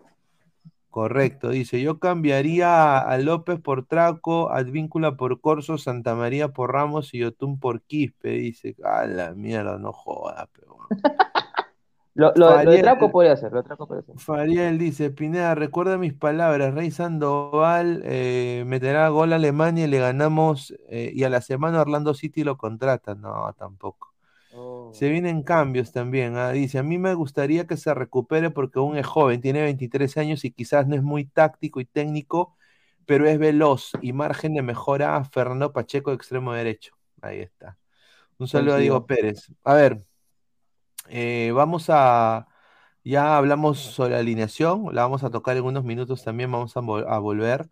Correcto, dice, yo cambiaría a López por Traco, Advíncula por Corso, Santa María por Ramos y Otún por Quispe, dice, a la mierda, no joda, pero... Lo, lo, lo de Traco podría ser, lo de Traco podría ser. Fariel dice, Pineda, recuerda mis palabras, Rey Sandoval eh, meterá gol a Alemania y le ganamos, eh, y a la semana Orlando City lo contrata, no, tampoco. Se vienen cambios también. ah, Dice, a mí me gustaría que se recupere porque aún es joven, tiene 23 años y quizás no es muy táctico y técnico, pero es veloz y margen de mejora a Fernando Pacheco, extremo derecho. Ahí está. Un saludo a Diego Pérez. A ver, eh, vamos a... Ya hablamos sobre la alineación, la vamos a tocar en unos minutos también, vamos a, vol- a volver.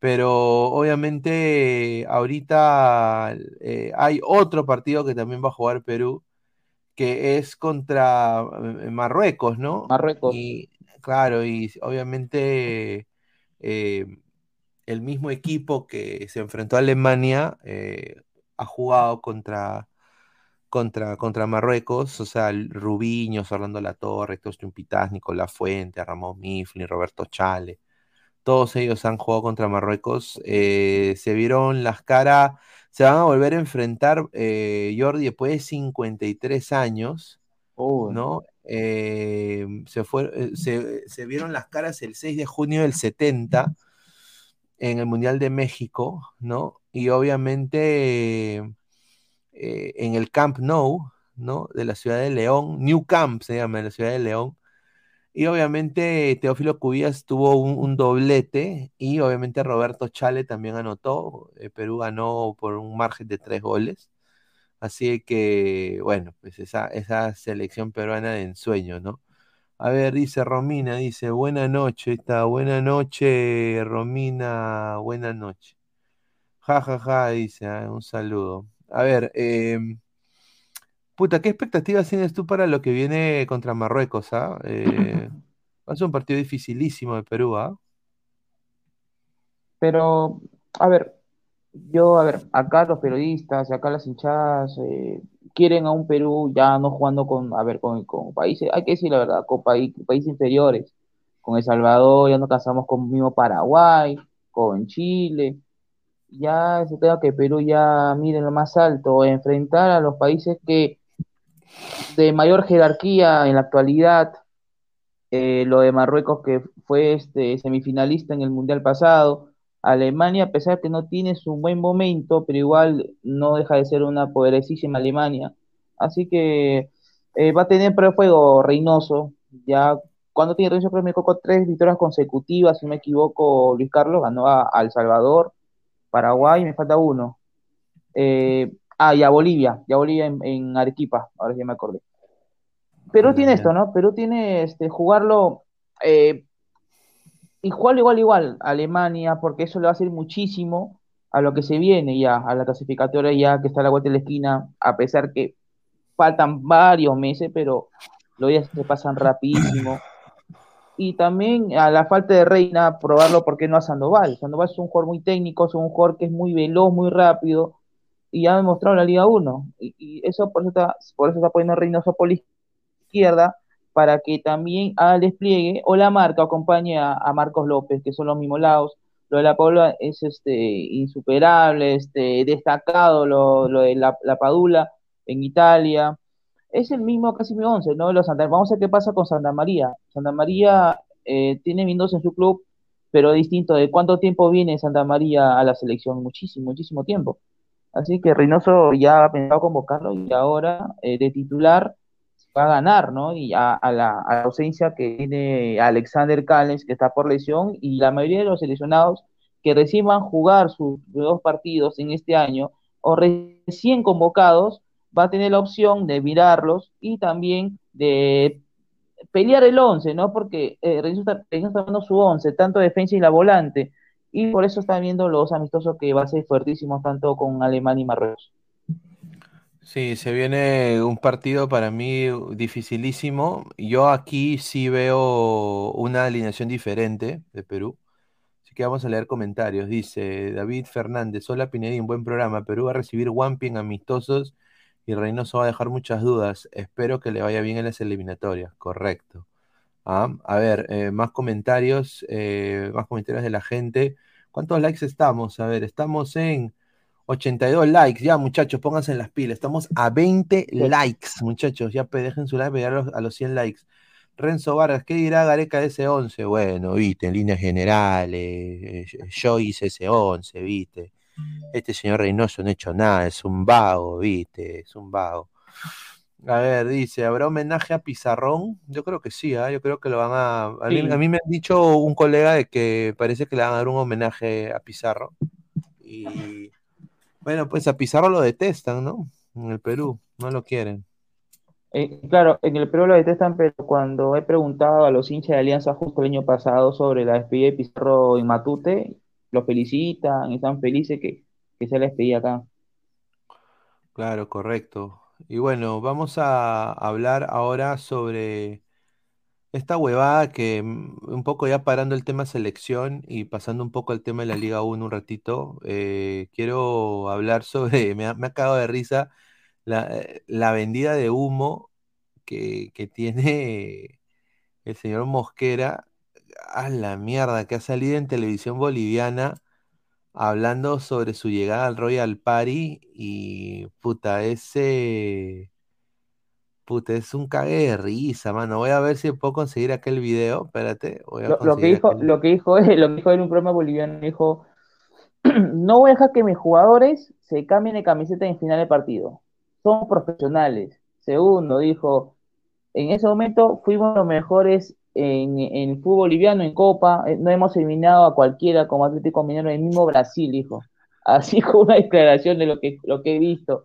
Pero obviamente ahorita eh, hay otro partido que también va a jugar Perú, que es contra eh, Marruecos, ¿no? Marruecos. Y claro, y obviamente eh, el mismo equipo que se enfrentó a Alemania eh, ha jugado contra, contra, contra Marruecos, o sea, Rubiños, Orlando Latorre, Héctor Pitaz, Nicolás Fuente, Ramón Mifflin, Roberto Chale. Todos ellos han jugado contra Marruecos. eh, se vieron las caras. Se van a volver a enfrentar, eh, Jordi, después de 53 años, ¿no? Eh, se, fue, se, se vieron las caras el 6 de junio del 70 en el Mundial de México, ¿no? Y obviamente eh, en el Camp Nou, ¿no? De la ciudad de León, New Camp se llama, la ciudad de León. Y obviamente Teófilo Cubillas tuvo un, un doblete y obviamente Roberto Chale también anotó. Eh, Perú ganó por un margen de tres goles. Así que, bueno, pues esa, esa selección peruana de ensueño, ¿no? A ver, dice Romina, dice, buena noche, está, buena noche, Romina, buena noche. Ja, ja, ja, dice, ah, un saludo. A ver, em, puta, ¿qué expectativas tienes tú para lo que viene contra Marruecos, ah? Eh, va a ser un partido dificilísimo de Perú, ¿ah? Pero, a ver, yo, a ver, acá los periodistas, acá las hinchadas eh, quieren a un Perú ya no jugando con, a ver, con, países, hay que decir la verdad, con paí- países inferiores. Con El Salvador ya nos casamos con mismo Paraguay, con Chile. Ya se tenga que Perú ya mire lo más alto, enfrentar a los países que de mayor jerarquía en la actualidad, eh, lo de Marruecos que fue este semifinalista en el Mundial pasado, Alemania, a pesar que no tiene su buen momento, pero igual no deja de ser una poderosísima Alemania. Así que eh, va a tener prueba de fuego Reynoso. Ya cuando tiene Reynoso, creo que me tres victorias consecutivas, si no me equivoco, Luis Carlos ganó a, a El Salvador, Paraguay, me falta uno. Eh, ah, y a Bolivia, y a Bolivia en, en Arequipa, ahora sí me acordé. Perú tiene esto, ¿no? Perú tiene este, jugarlo eh, igual, igual, a Alemania, porque eso le va a hacer muchísimo a lo que se viene ya, a la clasificatoria ya que está a la vuelta de la esquina, a pesar que faltan varios meses, pero los días se pasan rapidísimo. Y también a la falta de Reina, probarlo, ¿por qué no a Sandoval? Sandoval es un jugador muy técnico, es un jugador que es muy veloz, muy rápido, y ha demostrado en la Liga 1. Y, eso por eso está, por eso está poniendo Reynoso por la izquierda, para que también haga despliegue, o la marca acompañe a, Marcos López, que son los mismos lados. Lo de la Paula es este, insuperable, este, destacado, lo, lo de la, la Padula en Italia. Es el mismo casi mi once, ¿no? Los Santa, vamos a ver qué pasa con Santa María. Santa María eh, tiene Mendoza en su club, pero distinto de cuánto tiempo viene Santa María a la selección, muchísimo, muchísimo tiempo. Así que Reynoso ya ha pensado convocarlo y ahora eh, de titular va a ganar, ¿no? Y a, la, ausencia que tiene Alexander Callens, que está por lesión, y la mayoría de los seleccionados que a jugar sus dos partidos en este año, o recién convocados, va a tener la opción de mirarlos y también de pelear el 11, ¿no? Porque eh, Reynoso está, está dando su 11, tanto defensa y la volante, y por eso están viendo los amistosos que va a ser fuertísimos tanto con Alemania y Marruecos. Sí, se viene un partido para mí dificilísimo. Yo aquí sí veo una alineación diferente de Perú. Así que vamos a leer comentarios. Dice David Fernández, hola Pinedín, buen programa. Perú va a recibir Wampi en amistosos y Reynoso va a dejar muchas dudas. Espero que le vaya bien en las eliminatorias. Correcto. Ah, a ver, eh, más comentarios, eh, más comentarios de la gente. ¿Cuántos likes estamos? A ver, estamos en 82 likes. Ya, muchachos, pónganse en las pilas. Estamos a 20 likes, muchachos. Ya pe- dejen su like para llegar a los, a los 100 likes. Renzo Vargas, ¿qué dirá Gareca de ese 11? Bueno, viste, en líneas generales, eh, yo hice ese 11, viste. Este señor Reynoso no ha hecho nada, es un vago, viste, es un vago. A ver, dice, ¿habrá homenaje a Pizarrón? Yo creo que sí, ¿ah? Yo creo que lo van a... A mí, Sí. a mí me han dicho un colega de que parece que le van a dar un homenaje a Pizarro. Y bueno, pues a Pizarro lo detestan, ¿no? En el Perú, no lo quieren. Eh, claro, en el Perú lo detestan, pero cuando he preguntado a los hinchas de Alianza justo el año pasado sobre la despedida de Pizarro en Matute, lo felicitan, están felices que, que sea la despedida acá. Claro, correcto. Y bueno, vamos a hablar ahora sobre esta huevada que mm, un poco ya parando el tema selección y pasando un poco al tema de la Liga 1 un ratito, eh, quiero hablar sobre, me ha, me cagado de risa la, la vendida de humo que, que tiene el señor Mosquera, a la mierda, que ha salido en televisión boliviana hablando sobre su llegada al Royal Party y puta, ese puta, es un cague de risa, mano. Voy a ver si puedo conseguir aquel video, espérate, voy a Lo, lo que dijo, aquel- lo que dijo lo que dijo en un programa boliviano, dijo, no voy a dejar que mis jugadores se cambien de camiseta en final de partido. Somos profesionales. Segundo, dijo, en ese momento fuimos los mejores en, el fútbol boliviano, en Copa, eh, no hemos eliminado a cualquiera como Atlético Mineiro, el mismo Brasil, dijo. Así con una declaración de lo que, lo que he visto,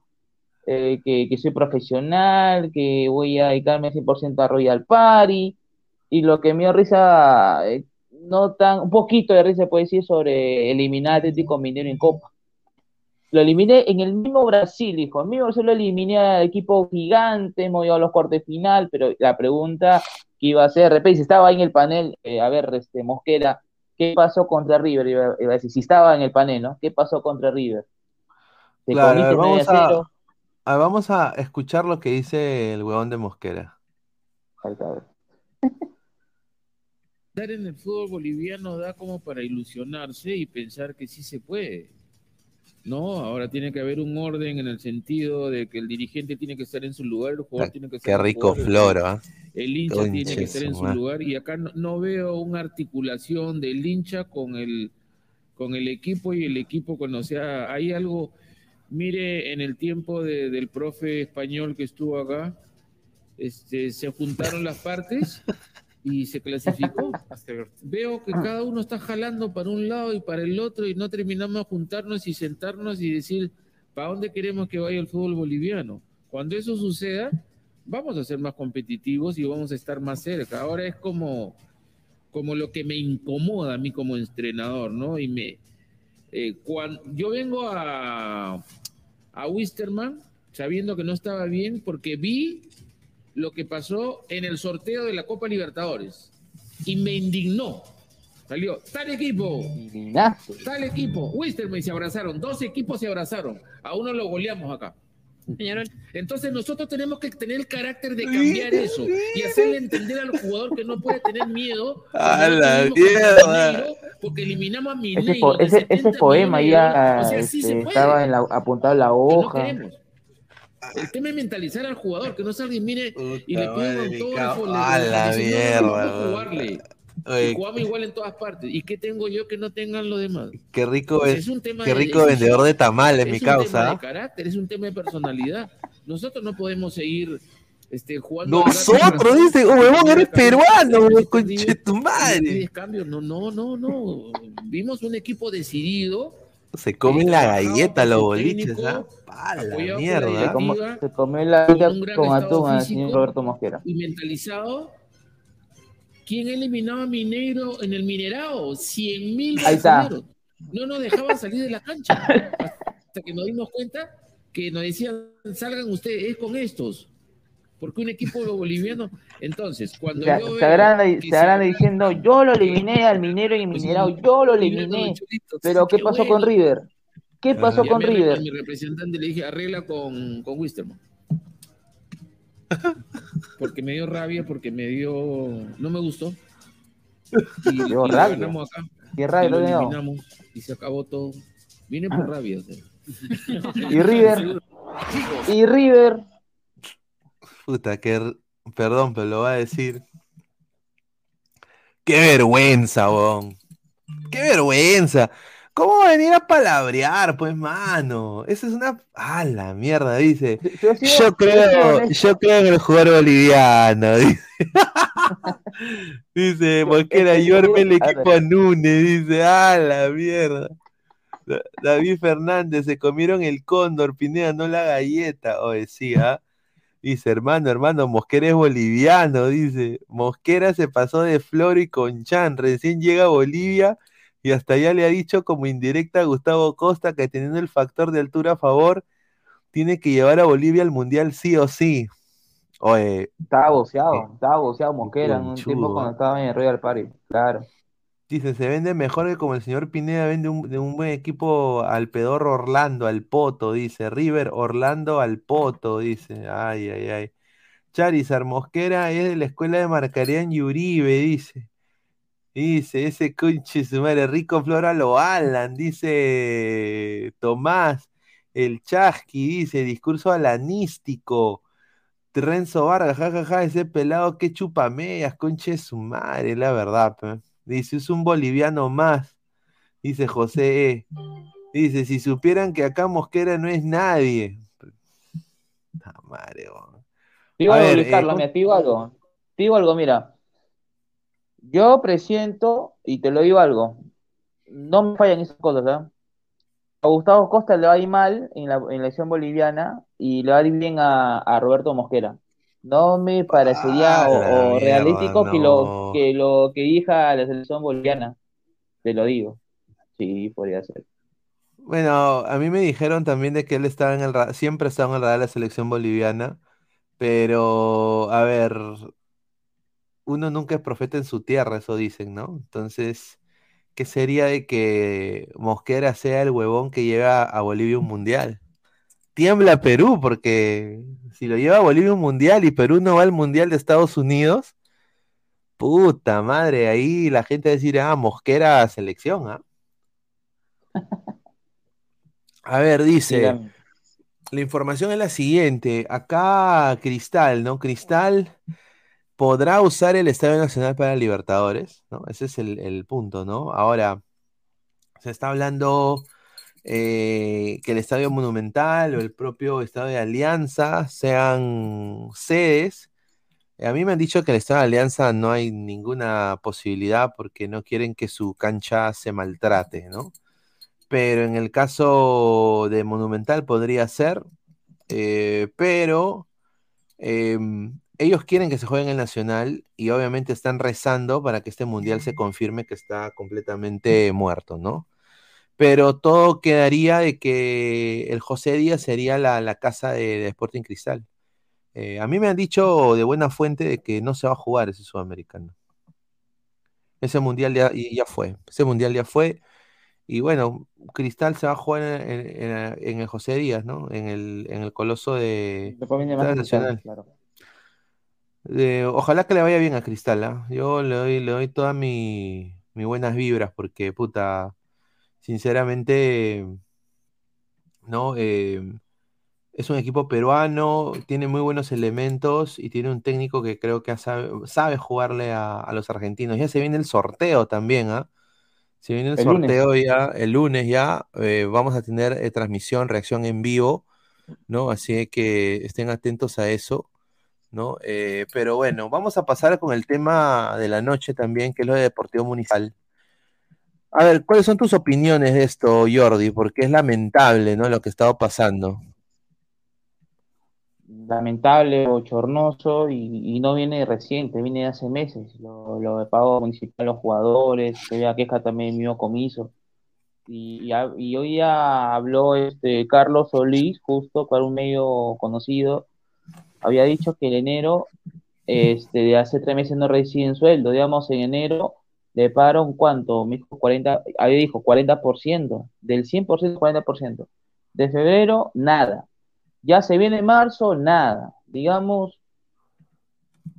eh, que, que soy profesional, que voy a dedicarme 100% a Royal Party, y lo que me dio risa, eh, no tan, un poquito de risa puede decir sobre eliminar a Atlético Mineiro en Copa. Lo eliminé en el mismo Brasil, dijo. En el mismo Brasil lo eliminé al equipo gigante, hemos llegado a los cuartos de final, pero la pregunta iba a hacer, de repente, si estaba ahí en el panel, eh, a ver, este, Mosquera, ¿qué pasó contra River? Iba, iba a decir, si estaba en el panel, ¿no? ¿Qué pasó contra River? ¿Te Claro, a comiste ver, 9 vamos a 0? a, a- vamos a escuchar lo que dice el huevón de Mosquera. Ahí está, a ver. Estar en el fútbol boliviano da como para ilusionarse y pensar que sí se puede. No, ahora tiene que haber un orden en el sentido de que el dirigente tiene que estar en su lugar, el jugador tiene que estar Qué en su rico floro, ¿ah? El hincha Concha tiene que estar en su lugar y acá no, no veo una articulación del hincha con el con el equipo y el equipo con, o sea, hay algo, mire, en el tiempo de- del profe español que estuvo acá, este, se juntaron las partes y se clasificó. Veo que cada uno está jalando para un lado y para el otro y no terminamos de juntarnos y sentarnos y decir para dónde queremos que vaya el fútbol boliviano. Cuando eso suceda, vamos a ser más competitivos y vamos a estar más cerca. Ahora es como, como lo que me incomoda a mí como entrenador, ¿no? Y me, eh, cuando yo vengo a, a Wisterman sabiendo que no estaba bien porque vi lo que pasó en el sorteo de la Copa Libertadores y me indignó. Salió, tal equipo, tal equipo, Wisterman se abrazaron, dos equipos se abrazaron, a uno lo goleamos acá. Entonces nosotros tenemos que tener el carácter de cambiar eso y hacerle entender al jugador que no puede tener miedo. A la mierda. Porque eliminamos a Ese, Mineiro. po- ese, 70 ese poema ya. O sea, sí se este, puede. estaba en la, apuntado en la que no hoja. El tema es mentalizar al jugador, que no salga y mire y le pide un mi autógrafo, A le la dice, no, no, mierda, Oye, jugamos igual en todas partes. ¿Y qué tengo yo que no tengan los demás? Qué rico, Pues es un tema qué de rico decisión. vendedor de tamales, Es mi un tema causa. de carácter, es un tema de personalidad. Nosotros no podemos seguir este, jugando. Nosotros, dice, oh, huevón, eres peruano, conche tu madre. No, no, no, no. Vimos un equipo decidido. Se comen la trabajado galleta los boliches, ¿ah? La la mierda. Se, directiva, se comió la gran con atún señor Roberto Mosquera. y mentalizado. ¿Quién eliminaba a Mineiro en el Minerao? 100 mil Ahí está. brasileños. No nos dejaban salir de la cancha. Hasta que nos dimos cuenta que nos decían, salgan ustedes, es con estos. Porque un equipo boliviano. Entonces, cuando Se, yo se agranda diciendo, yo lo eliminé al minero y Pues minerado, sí, yo lo eliminé. Pero ¿qué qué pasó bueno. con River? ¿Qué pasó Y a con River? a mi representante le dije, arregla con, con Wisterman. Porque me dio rabia, porque me dio. No me gustó. Y, y lo rabia. ganamos acá. ¿Qué rabia Y lo eliminamos y se acabó todo. Vine por rabia. o sea. Y River. Y River. Puta, que. Perdón, pero lo va a decir. Qué vergüenza, weón. Qué vergüenza. ¿Cómo va a venir a palabrear, pues, mano? Esa es una. Ah, la mierda, dice. Yo creo, yo creo en el jugador boliviano, dice. Dice, Mosquera, yo armé el equipo a Núñez, dice, ah, la mierda. Da- David Fernández, se comieron el cóndor, Pineda, no la galleta. O decía, dice, hermano, hermano, Mosquera es boliviano, dice. Mosquera se pasó de Floro y Conchan, recién llega a Bolivia y hasta ya le ha dicho como indirecta a Gustavo Costa que teniendo el factor de altura a favor, tiene que llevar a Bolivia al Mundial sí o sí. Oye, Estaba boceado, estaba boceado Mosquera en un tiempo cuando estaba en el Royal Party. Claro. Dice, se vende mejor que como el señor Pineda vende un, de un buen equipo al pedorro Orlando, al Poto, dice. River, Orlando, al Poto, dice. Ay, ay, ay. Charizard Mosquera es de la escuela de Marcarián y Uribe, dice. Dice, ese conche su madre, Rico Flora lo Alan, dice Tomás, el Chasqui, dice, discurso alanístico. Renzo Vargas, jajaja, ese pelado que chupa medias, conche su madre, la verdad, pe. Dice, es un boliviano más. Dice José E. Dice, si supieran que acá Mosquera no es nadie. Puta madre. Te A ver, eh, Carlos, ¿cómo- mira, te digo algo. Te digo algo, mira. Yo presiento, y te lo digo algo, no me fallan esas cosas, ¿ah? A Gustavo Costa le va a ir mal en la, en elección boliviana y le va a ir bien a, a Roberto Mosquera. No me parecería Ah, o, o realístico que lo que lo que diga la selección boliviana. Te lo digo. Sí, podría ser. Bueno, a mí me dijeron también de que él estaba en el siempre estaba en el radar de la selección boliviana, pero a ver, uno nunca es profeta en su tierra, eso dicen, ¿no? Entonces, ¿qué sería de que Mosquera sea el huevón que lleva a Bolivia un mundial? Tiembla Perú, porque si lo lleva a Bolivia un mundial y Perú no va al mundial de Estados Unidos, puta madre, ahí la gente va a decir, ah, Mosquera selección, ¿ah? A ver, dice, Dígame. la información es la siguiente. Acá Cristal, ¿no? Cristal podrá usar el Estadio Nacional para Libertadores, ¿no? Ese es el, punto, ¿no? Ahora, se está hablando eh, que el Estadio Monumental o el propio Estadio de Alianza sean sedes. A mí me han dicho que el Estadio de Alianza no hay ninguna posibilidad porque no quieren que su cancha se maltrate, ¿no? Pero en el caso de Monumental podría ser, eh, pero em, ellos quieren que se juegue en el Nacional y obviamente están rezando para que este mundial se confirme que está completamente muerto, ¿no? Pero todo quedaría de que el José Díaz sería la, la casa de, de Sporting Cristal. Eh, a mí me han dicho de buena fuente de que no se va a jugar ese sudamericano. Ese mundial ya, ya fue. Ese mundial ya fue. Y bueno, Cristal se va a jugar en, en- en- en el José Díaz, ¿no? En el, en el Coloso de Cristal, Nacional. claro. Eh, ojalá que le vaya bien a Cristal, ¿ah? Yo le doy, le doy todas mi- mis buenas vibras porque, puta, sinceramente, ¿no? Eh, es un equipo peruano, tiene muy buenos elementos y tiene un técnico que creo que sabe, sabe jugarle a, a los argentinos. Ya se viene el sorteo también, ¿ah? Se viene el El lunes. sorteo ya, el lunes ya, eh, vamos a tener eh, transmisión, reacción en vivo, ¿no? Así que estén atentos a eso, ¿no? Eh, pero bueno, vamos a pasar con el tema de la noche también, que es lo de Deportivo Municipal. A ver, ¿cuáles son tus opiniones de esto, Jordi? Porque es lamentable, ¿no? Lo que ha estado pasando. lamentable, bochornoso y, y no viene reciente, viene de hace meses. Lo, de pago municipal a los jugadores, se había queja también mío comiso. Y, y, y hoy ya habló este Carlos Solís, justo para un medio conocido, había dicho que el enero, este, de hace tres meses no reciben sueldo, digamos, en enero le pagaron cuánto, me dijo 40, había dijo 40%, del 100% 40%. De febrero, nada. Ya se viene marzo, nada. Digamos,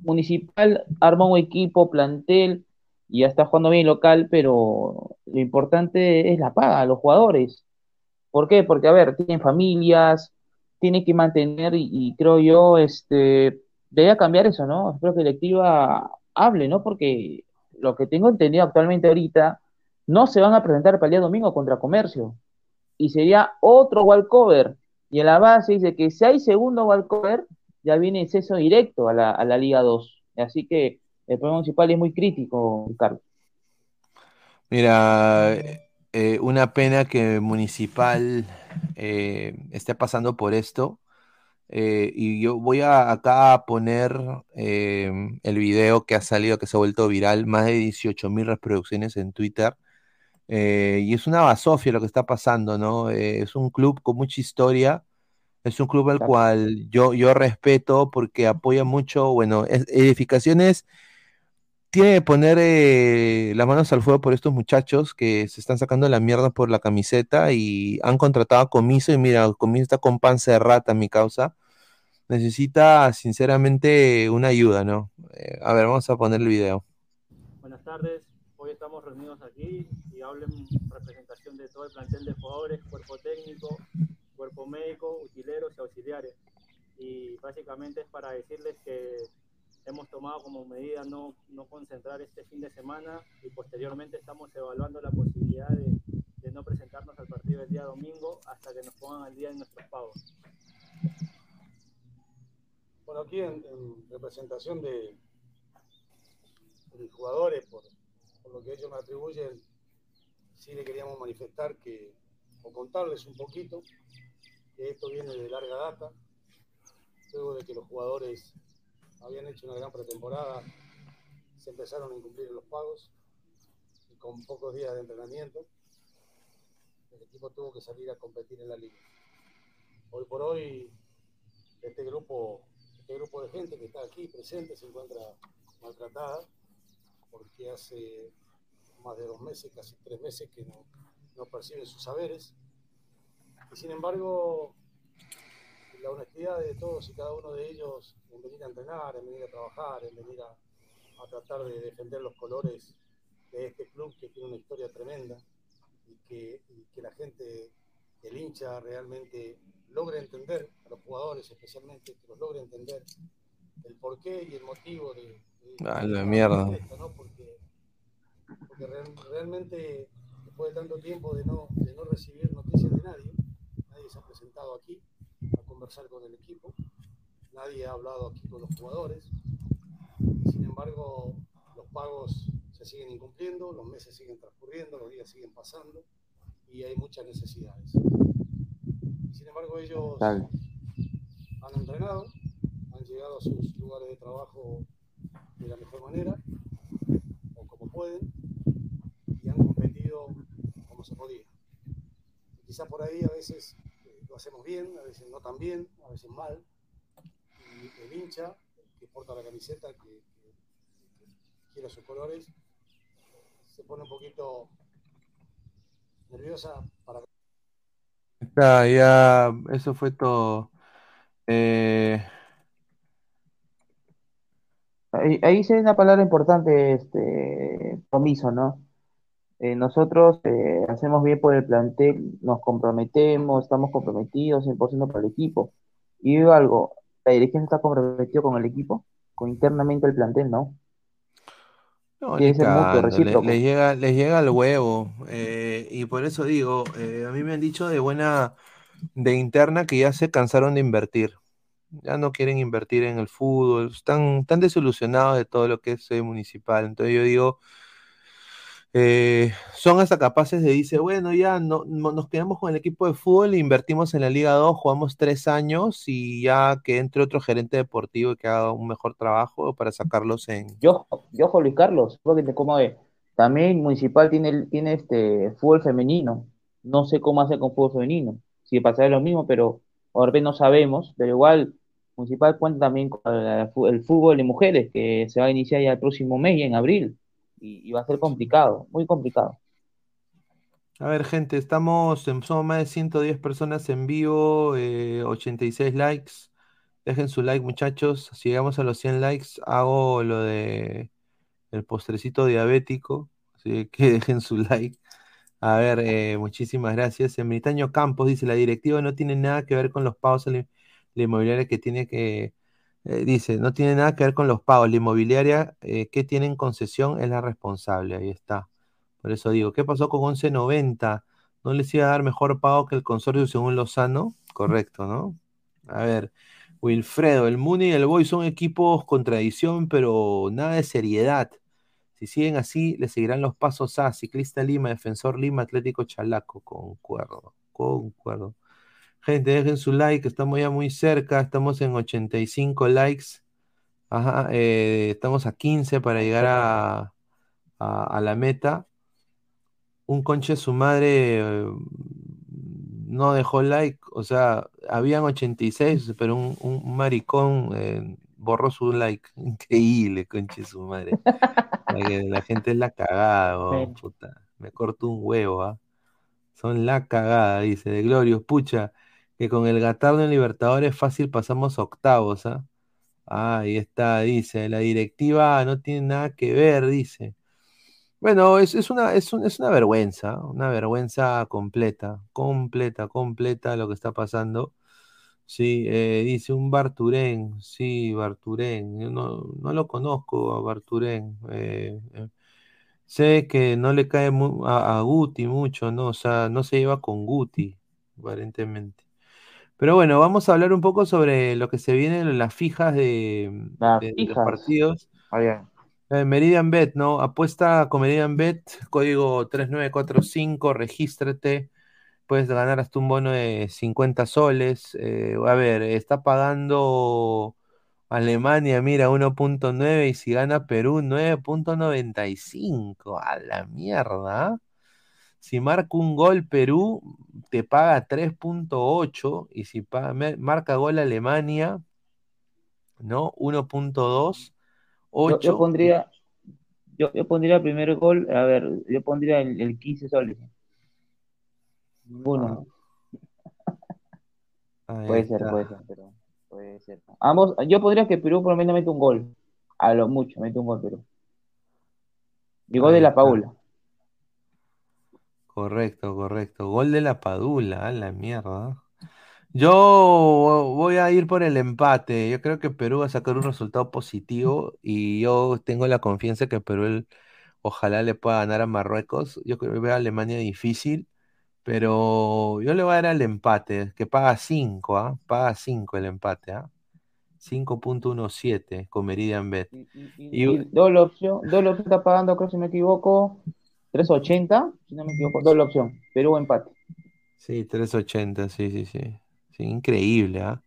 Municipal arma un equipo, plantel, y ya está jugando bien local, pero lo importante es la paga a los jugadores. ¿Por qué? Porque, a ver, tienen familias, tienen que mantener, y, creo yo, este, debe cambiar eso, ¿no? Espero que la directiva hable, ¿no? Porque lo que tengo entendido actualmente ahorita, no se van a presentar para el día domingo contra Comercio. Y sería otro walkover. Y en la base dice que si hay segundo walkover, ya viene exceso directo a la, a la Liga 2. Así que el problema municipal es muy crítico, Carlos. Mira, eh, una pena que Municipal eh, esté pasando por esto. Eh, y yo voy a acá a poner eh, el video que ha salido, que se ha vuelto viral, más de 18 mil reproducciones en Twitter. Y es una basofia lo que está pasando, ¿no? Es un club con mucha historia, es un club al cual yo, yo respeto porque apoya mucho, bueno, es- edificaciones tiene que poner eh, las manos al fuego por estos muchachos que se están sacando la mierda por la camiseta y han contratado a Comiso y mira, Comiso está con panza de rata, mi causa. Necesita sinceramente una ayuda, ¿no? Eh, a ver, vamos a poner el video. Buenas tardes, hoy estamos reunidos aquí y hablo en representación de todo el plantel de jugadores, cuerpo técnico, cuerpo médico, utileros y auxiliares. Y básicamente es para decirles que hemos tomado como medida no, no concentrar este fin de semana y posteriormente estamos evaluando la posibilidad de, de no presentarnos al partido el día domingo hasta que nos pongan al día en nuestros pagos. Bueno, aquí en, en representación de, de jugadores, por, por lo que ellos me atribuyen, sí le queríamos manifestar que, o contarles un poquito, que esto viene de larga data, luego de que los jugadores habían hecho una gran pretemporada, se empezaron a incumplir los pagos y con pocos días de entrenamiento, el equipo tuvo que salir a competir en la liga. Hoy por hoy, este grupo, este grupo de gente que está aquí presente se encuentra maltratada porque hace más de dos meses, casi tres meses que no, no perciben sus saberes. Y sin embargo, la honestidad de todos y cada uno de ellos en venir a entrenar, en venir a trabajar, en venir a, a tratar de defender los colores de este club que tiene una historia tremenda y que, y que la gente, el hincha realmente logre entender, a los jugadores especialmente, que los logre entender el porqué y el motivo de, de- A de mierda. protesta, ¿no? Porque, porque real- realmente después de tanto tiempo de no, de no recibir noticias de nadie, nadie se ha presentado aquí conversar con el equipo, nadie ha hablado aquí con los jugadores, sin embargo los pagos se siguen incumpliendo, los meses siguen transcurriendo, los días siguen pasando y hay muchas necesidades. Sin embargo ellos Tal. han entrenado, han llegado a sus lugares de trabajo de la mejor manera o como pueden y han competido como se podía. Y quizá por ahí a veces lo hacemos bien, a veces no tan bien, a veces mal. Y el hincha que porta la camiseta, que, que- que quiere sus colores, se pone un poquito nerviosa para Está, ya, eso fue todo. Eh, Ahí, ahí sí hay una palabra importante, este, comiso, ¿no? Eh, nosotros eh, hacemos bien por el plantel, nos comprometemos, estamos comprometidos 100% para el equipo. Y digo algo, la dirección está comprometida con el equipo, con internamente el plantel, ¿no? No, ni cagando, le- les llega, les llega el huevo. eh, y por eso digo, eh, a mí me han dicho de buena, de interna que ya se cansaron de invertir. Ya no quieren invertir en el fútbol, están, están desilusionados de todo lo que es eh, municipal. Entonces yo digo, eh, son hasta capaces de decir, bueno, ya no, no- nos quedamos con el equipo de fútbol, invertimos en la Liga 2, jugamos tres años y ya que entre otro gerente deportivo y que haga un mejor trabajo para sacarlos en, Yo, yo, Luis Carlos, porque te como ve, también Municipal tiene, tiene este fútbol femenino. No sé cómo hace con fútbol femenino. Si pasará lo mismo, pero ahora no sabemos. Pero igual, Municipal cuenta también con la- el fútbol de mujeres, que se va a iniciar ya el próximo mes, en abril. Y, va a ser complicado, muy complicado. A ver, gente, estamos, en- somos más de 110 personas en vivo, eh, 86 likes. Dejen su like, muchachos. Si llegamos a los 100 likes, hago lo de el postrecito diabético. Así que dejen su like. A ver, eh, muchísimas gracias. Emilitaño Campos dice, la directiva no tiene nada que ver con los pagos a la, la inmobiliaria que tiene que, eh, dice, no tiene nada que ver con los pagos. La inmobiliaria eh, que tiene en concesión es la responsable. Ahí está. Por eso digo, ¿qué pasó con 1190? ¿No les iba a dar mejor pago que el consorcio según Lozano? Correcto, ¿no? A ver, Wilfredo, el Muni y el Boy son equipos con tradición, pero nada de seriedad. Si siguen así, le seguirán los pasos a Ciclista Lima, Defensor Lima, Atlético Chalaco. Concuerdo, concuerdo. Gente, dejen su like, estamos ya muy cerca, estamos en 85 likes. Ajá, eh, estamos a 15 para llegar a, a, a la meta. Un conche su madre eh, no dejó like, o sea, habían 86, pero un, un maricón eh, borró su like. Increíble, conche de su madre. La, gente es la cagada, weón, puta. Me corto un huevo, ¿ah? Son la cagada, dice de Glorious. Pucha, que con el Gatardo en Libertadores fácil pasamos octavos, ¿ah? Ah, ahí está, dice. La directiva no tiene nada que ver, dice. Bueno, es, es una, es, un- es una vergüenza, una vergüenza completa, completa, completa lo que está pasando. Sí, eh, dice un Barturén, sí, Barturén, yo no, no lo conozco a Barturén. eh, eh, sé que no le cae a, a Guti mucho, ¿no? O sea, no se lleva con Guti, aparentemente. Pero bueno, vamos a hablar un poco sobre lo que se viene en las fijas de, Las de- de los partidos. Ah, ya. Eh, Meridian Bet, ¿no? Apuesta con Meridian Bet, código 3945, regístrate. Puedes ganar hasta un bono de 50 soles. Eh, a ver, está pagando Alemania, mira, 1.9 y si gana Perú, 9.95. A la mierda. Si marca un gol Perú, te paga 3.8 y si marca gol Alemania, ¿no? 1.2. Yo, yo 8. pondría, yo, yo pondría el primer gol, a ver, yo pondría el, el 15 soles. Ninguno. Ahí Puede ser, puede ser, pero puede ser. Ambos, yo pondría que Perú por lo menos mete un gol. A lo mucho, mete un gol Perú. Ahí de la. Paula. Correcto, correcto. Gol de la Padula, a la mierda. Yo voy a ir por el empate. Yo creo que Perú va a sacar un resultado positivo y yo tengo la confianza que Perú el- ojalá le pueda ganar a Marruecos. Yo creo que veo a Alemania difícil, pero yo le voy a dar al empate, que paga 5, ¿ah? Paga 5 el empate, ¿ah? 5.17 con Meridian Bet. Y doble opción, doble opción está pagando, creo si me equivoco, 3.80, si no me equivoco, doble opción. Perú empate. Sí, 380, sí, sí, sí. Sí, increíble, ¿ah?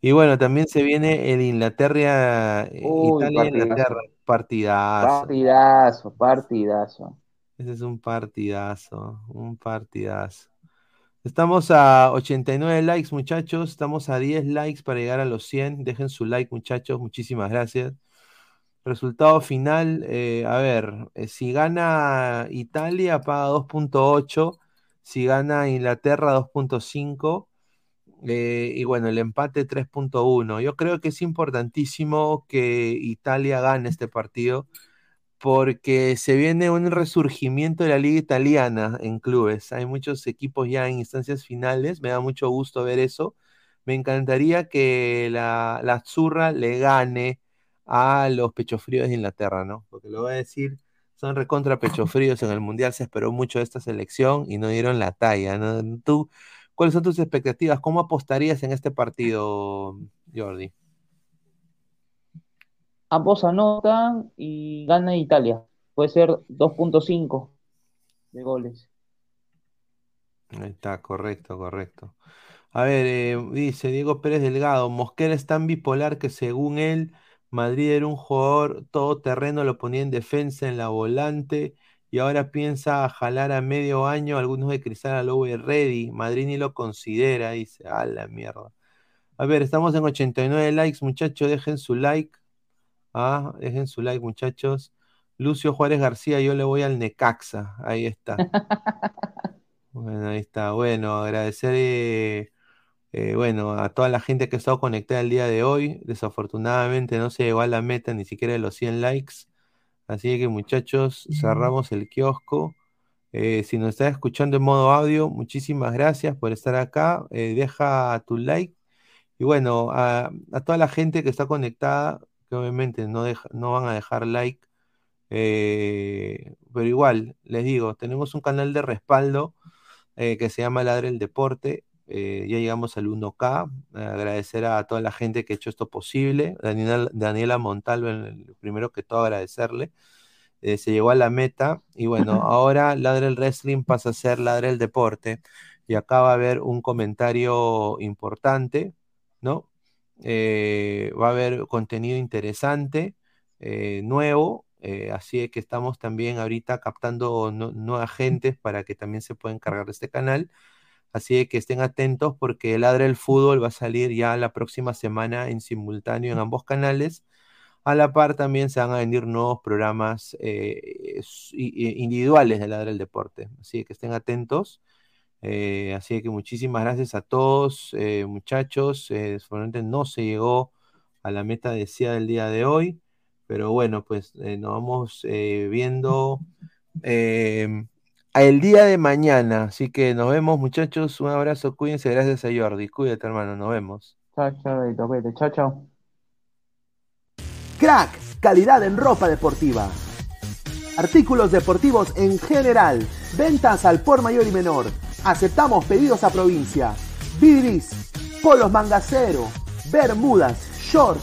Y bueno, también se viene el Inglaterra, eh, Uy, Italia-Inglaterra, partidazo. Partidazo, partidazo. Ese es un partidazo, un partidazo. Estamos a 89 likes, muchachos. Estamos a 10 likes para llegar a los 100. Dejen su like, muchachos. Muchísimas gracias. Resultado final, eh, a ver, eh, si gana Italia paga 2.8, si gana Inglaterra 2.5 eh, y bueno, el empate 3.1. Yo creo que es importantísimo que Italia gane este partido porque se viene un resurgimiento de la liga italiana en clubes. Hay muchos equipos ya en instancias finales, me da mucho gusto ver eso. Me encantaría que la, la Azzurra le gane a los pechofríos de Inglaterra, ¿no? Porque lo voy a decir, son recontra pechofríos en el Mundial, se esperó mucho de esta selección y no dieron la talla, ¿no? ¿Tú, cuáles son tus expectativas? ¿Cómo apostarías en este partido, Jordi? Ambos anotan y gana Italia. Puede ser 2.5 de goles. Ahí está, correcto, correcto. A ver, eh, dice Diego Pérez Delgado, Mosquera es tan bipolar que según él, Madrid era un jugador todoterreno, lo ponía en defensa, en la volante, y ahora piensa jalar a medio año algunos de Cristal al Lowe Ready. Madrid ni lo considera, dice, a la mierda. A ver, estamos en 89 likes, muchachos, dejen su like. Ah, dejen su like, muchachos. Lucio Juárez García, yo le voy al Necaxa. Ahí está. Bueno, ahí está. Bueno, agradecer eh, Eh, bueno, a toda la gente que ha estado conectada el día de hoy, desafortunadamente no se llegó a la meta ni siquiera de los 100 likes. Así que muchachos, cerramos el kiosco. Eh, si nos estás escuchando en modo audio, muchísimas gracias por estar acá. Eh, deja tu like. Y bueno, a, a toda la gente que está conectada, que obviamente no, deja- no van a dejar like, pero igual, les digo, tenemos un canal de respaldo que se llama Ladre el Deporte. Eh, ya llegamos al 1K. eh, agradecer a toda la gente que ha hecho esto posible. Daniela, Daniela Montalvo, primero que todo agradecerle. Eh, se llegó a la meta. Y bueno, ahora Ladre el Wrestling pasa a ser Ladre el Deporte. Y acá va a haber un comentario importante, ¿no? Eh, va a haber contenido interesante, eh, nuevo. así es que estamos también ahorita captando nu- nuevas gentes para que también se puedan encargar de este canal. Así es que estén atentos porque Ladra el Fútbol va a salir ya la próxima semana en simultáneo en ambos canales. A la par también se van a venir nuevos programas eh, individuales de Ladra el Deporte. Así que estén atentos. Eh, así que muchísimas gracias a todos, eh, muchachos. Eh, seguramente no se llegó a la meta deseada del día de hoy, pero bueno, pues eh, nos vamos viendo eh, el día de mañana. Así que nos vemos, muchachos. Un abrazo, cuídense. Gracias a Jordi. Cuídate, hermano. Nos vemos. Chao, chao, cuídate. Chao, chao. Crack, calidad en ropa deportiva. Artículos deportivos en general. Ventas al por mayor y menor. Aceptamos pedidos a provincia. Bidris, polos mangacero, bermudas, shorts,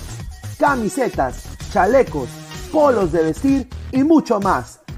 camisetas, chalecos, polos de vestir y mucho más.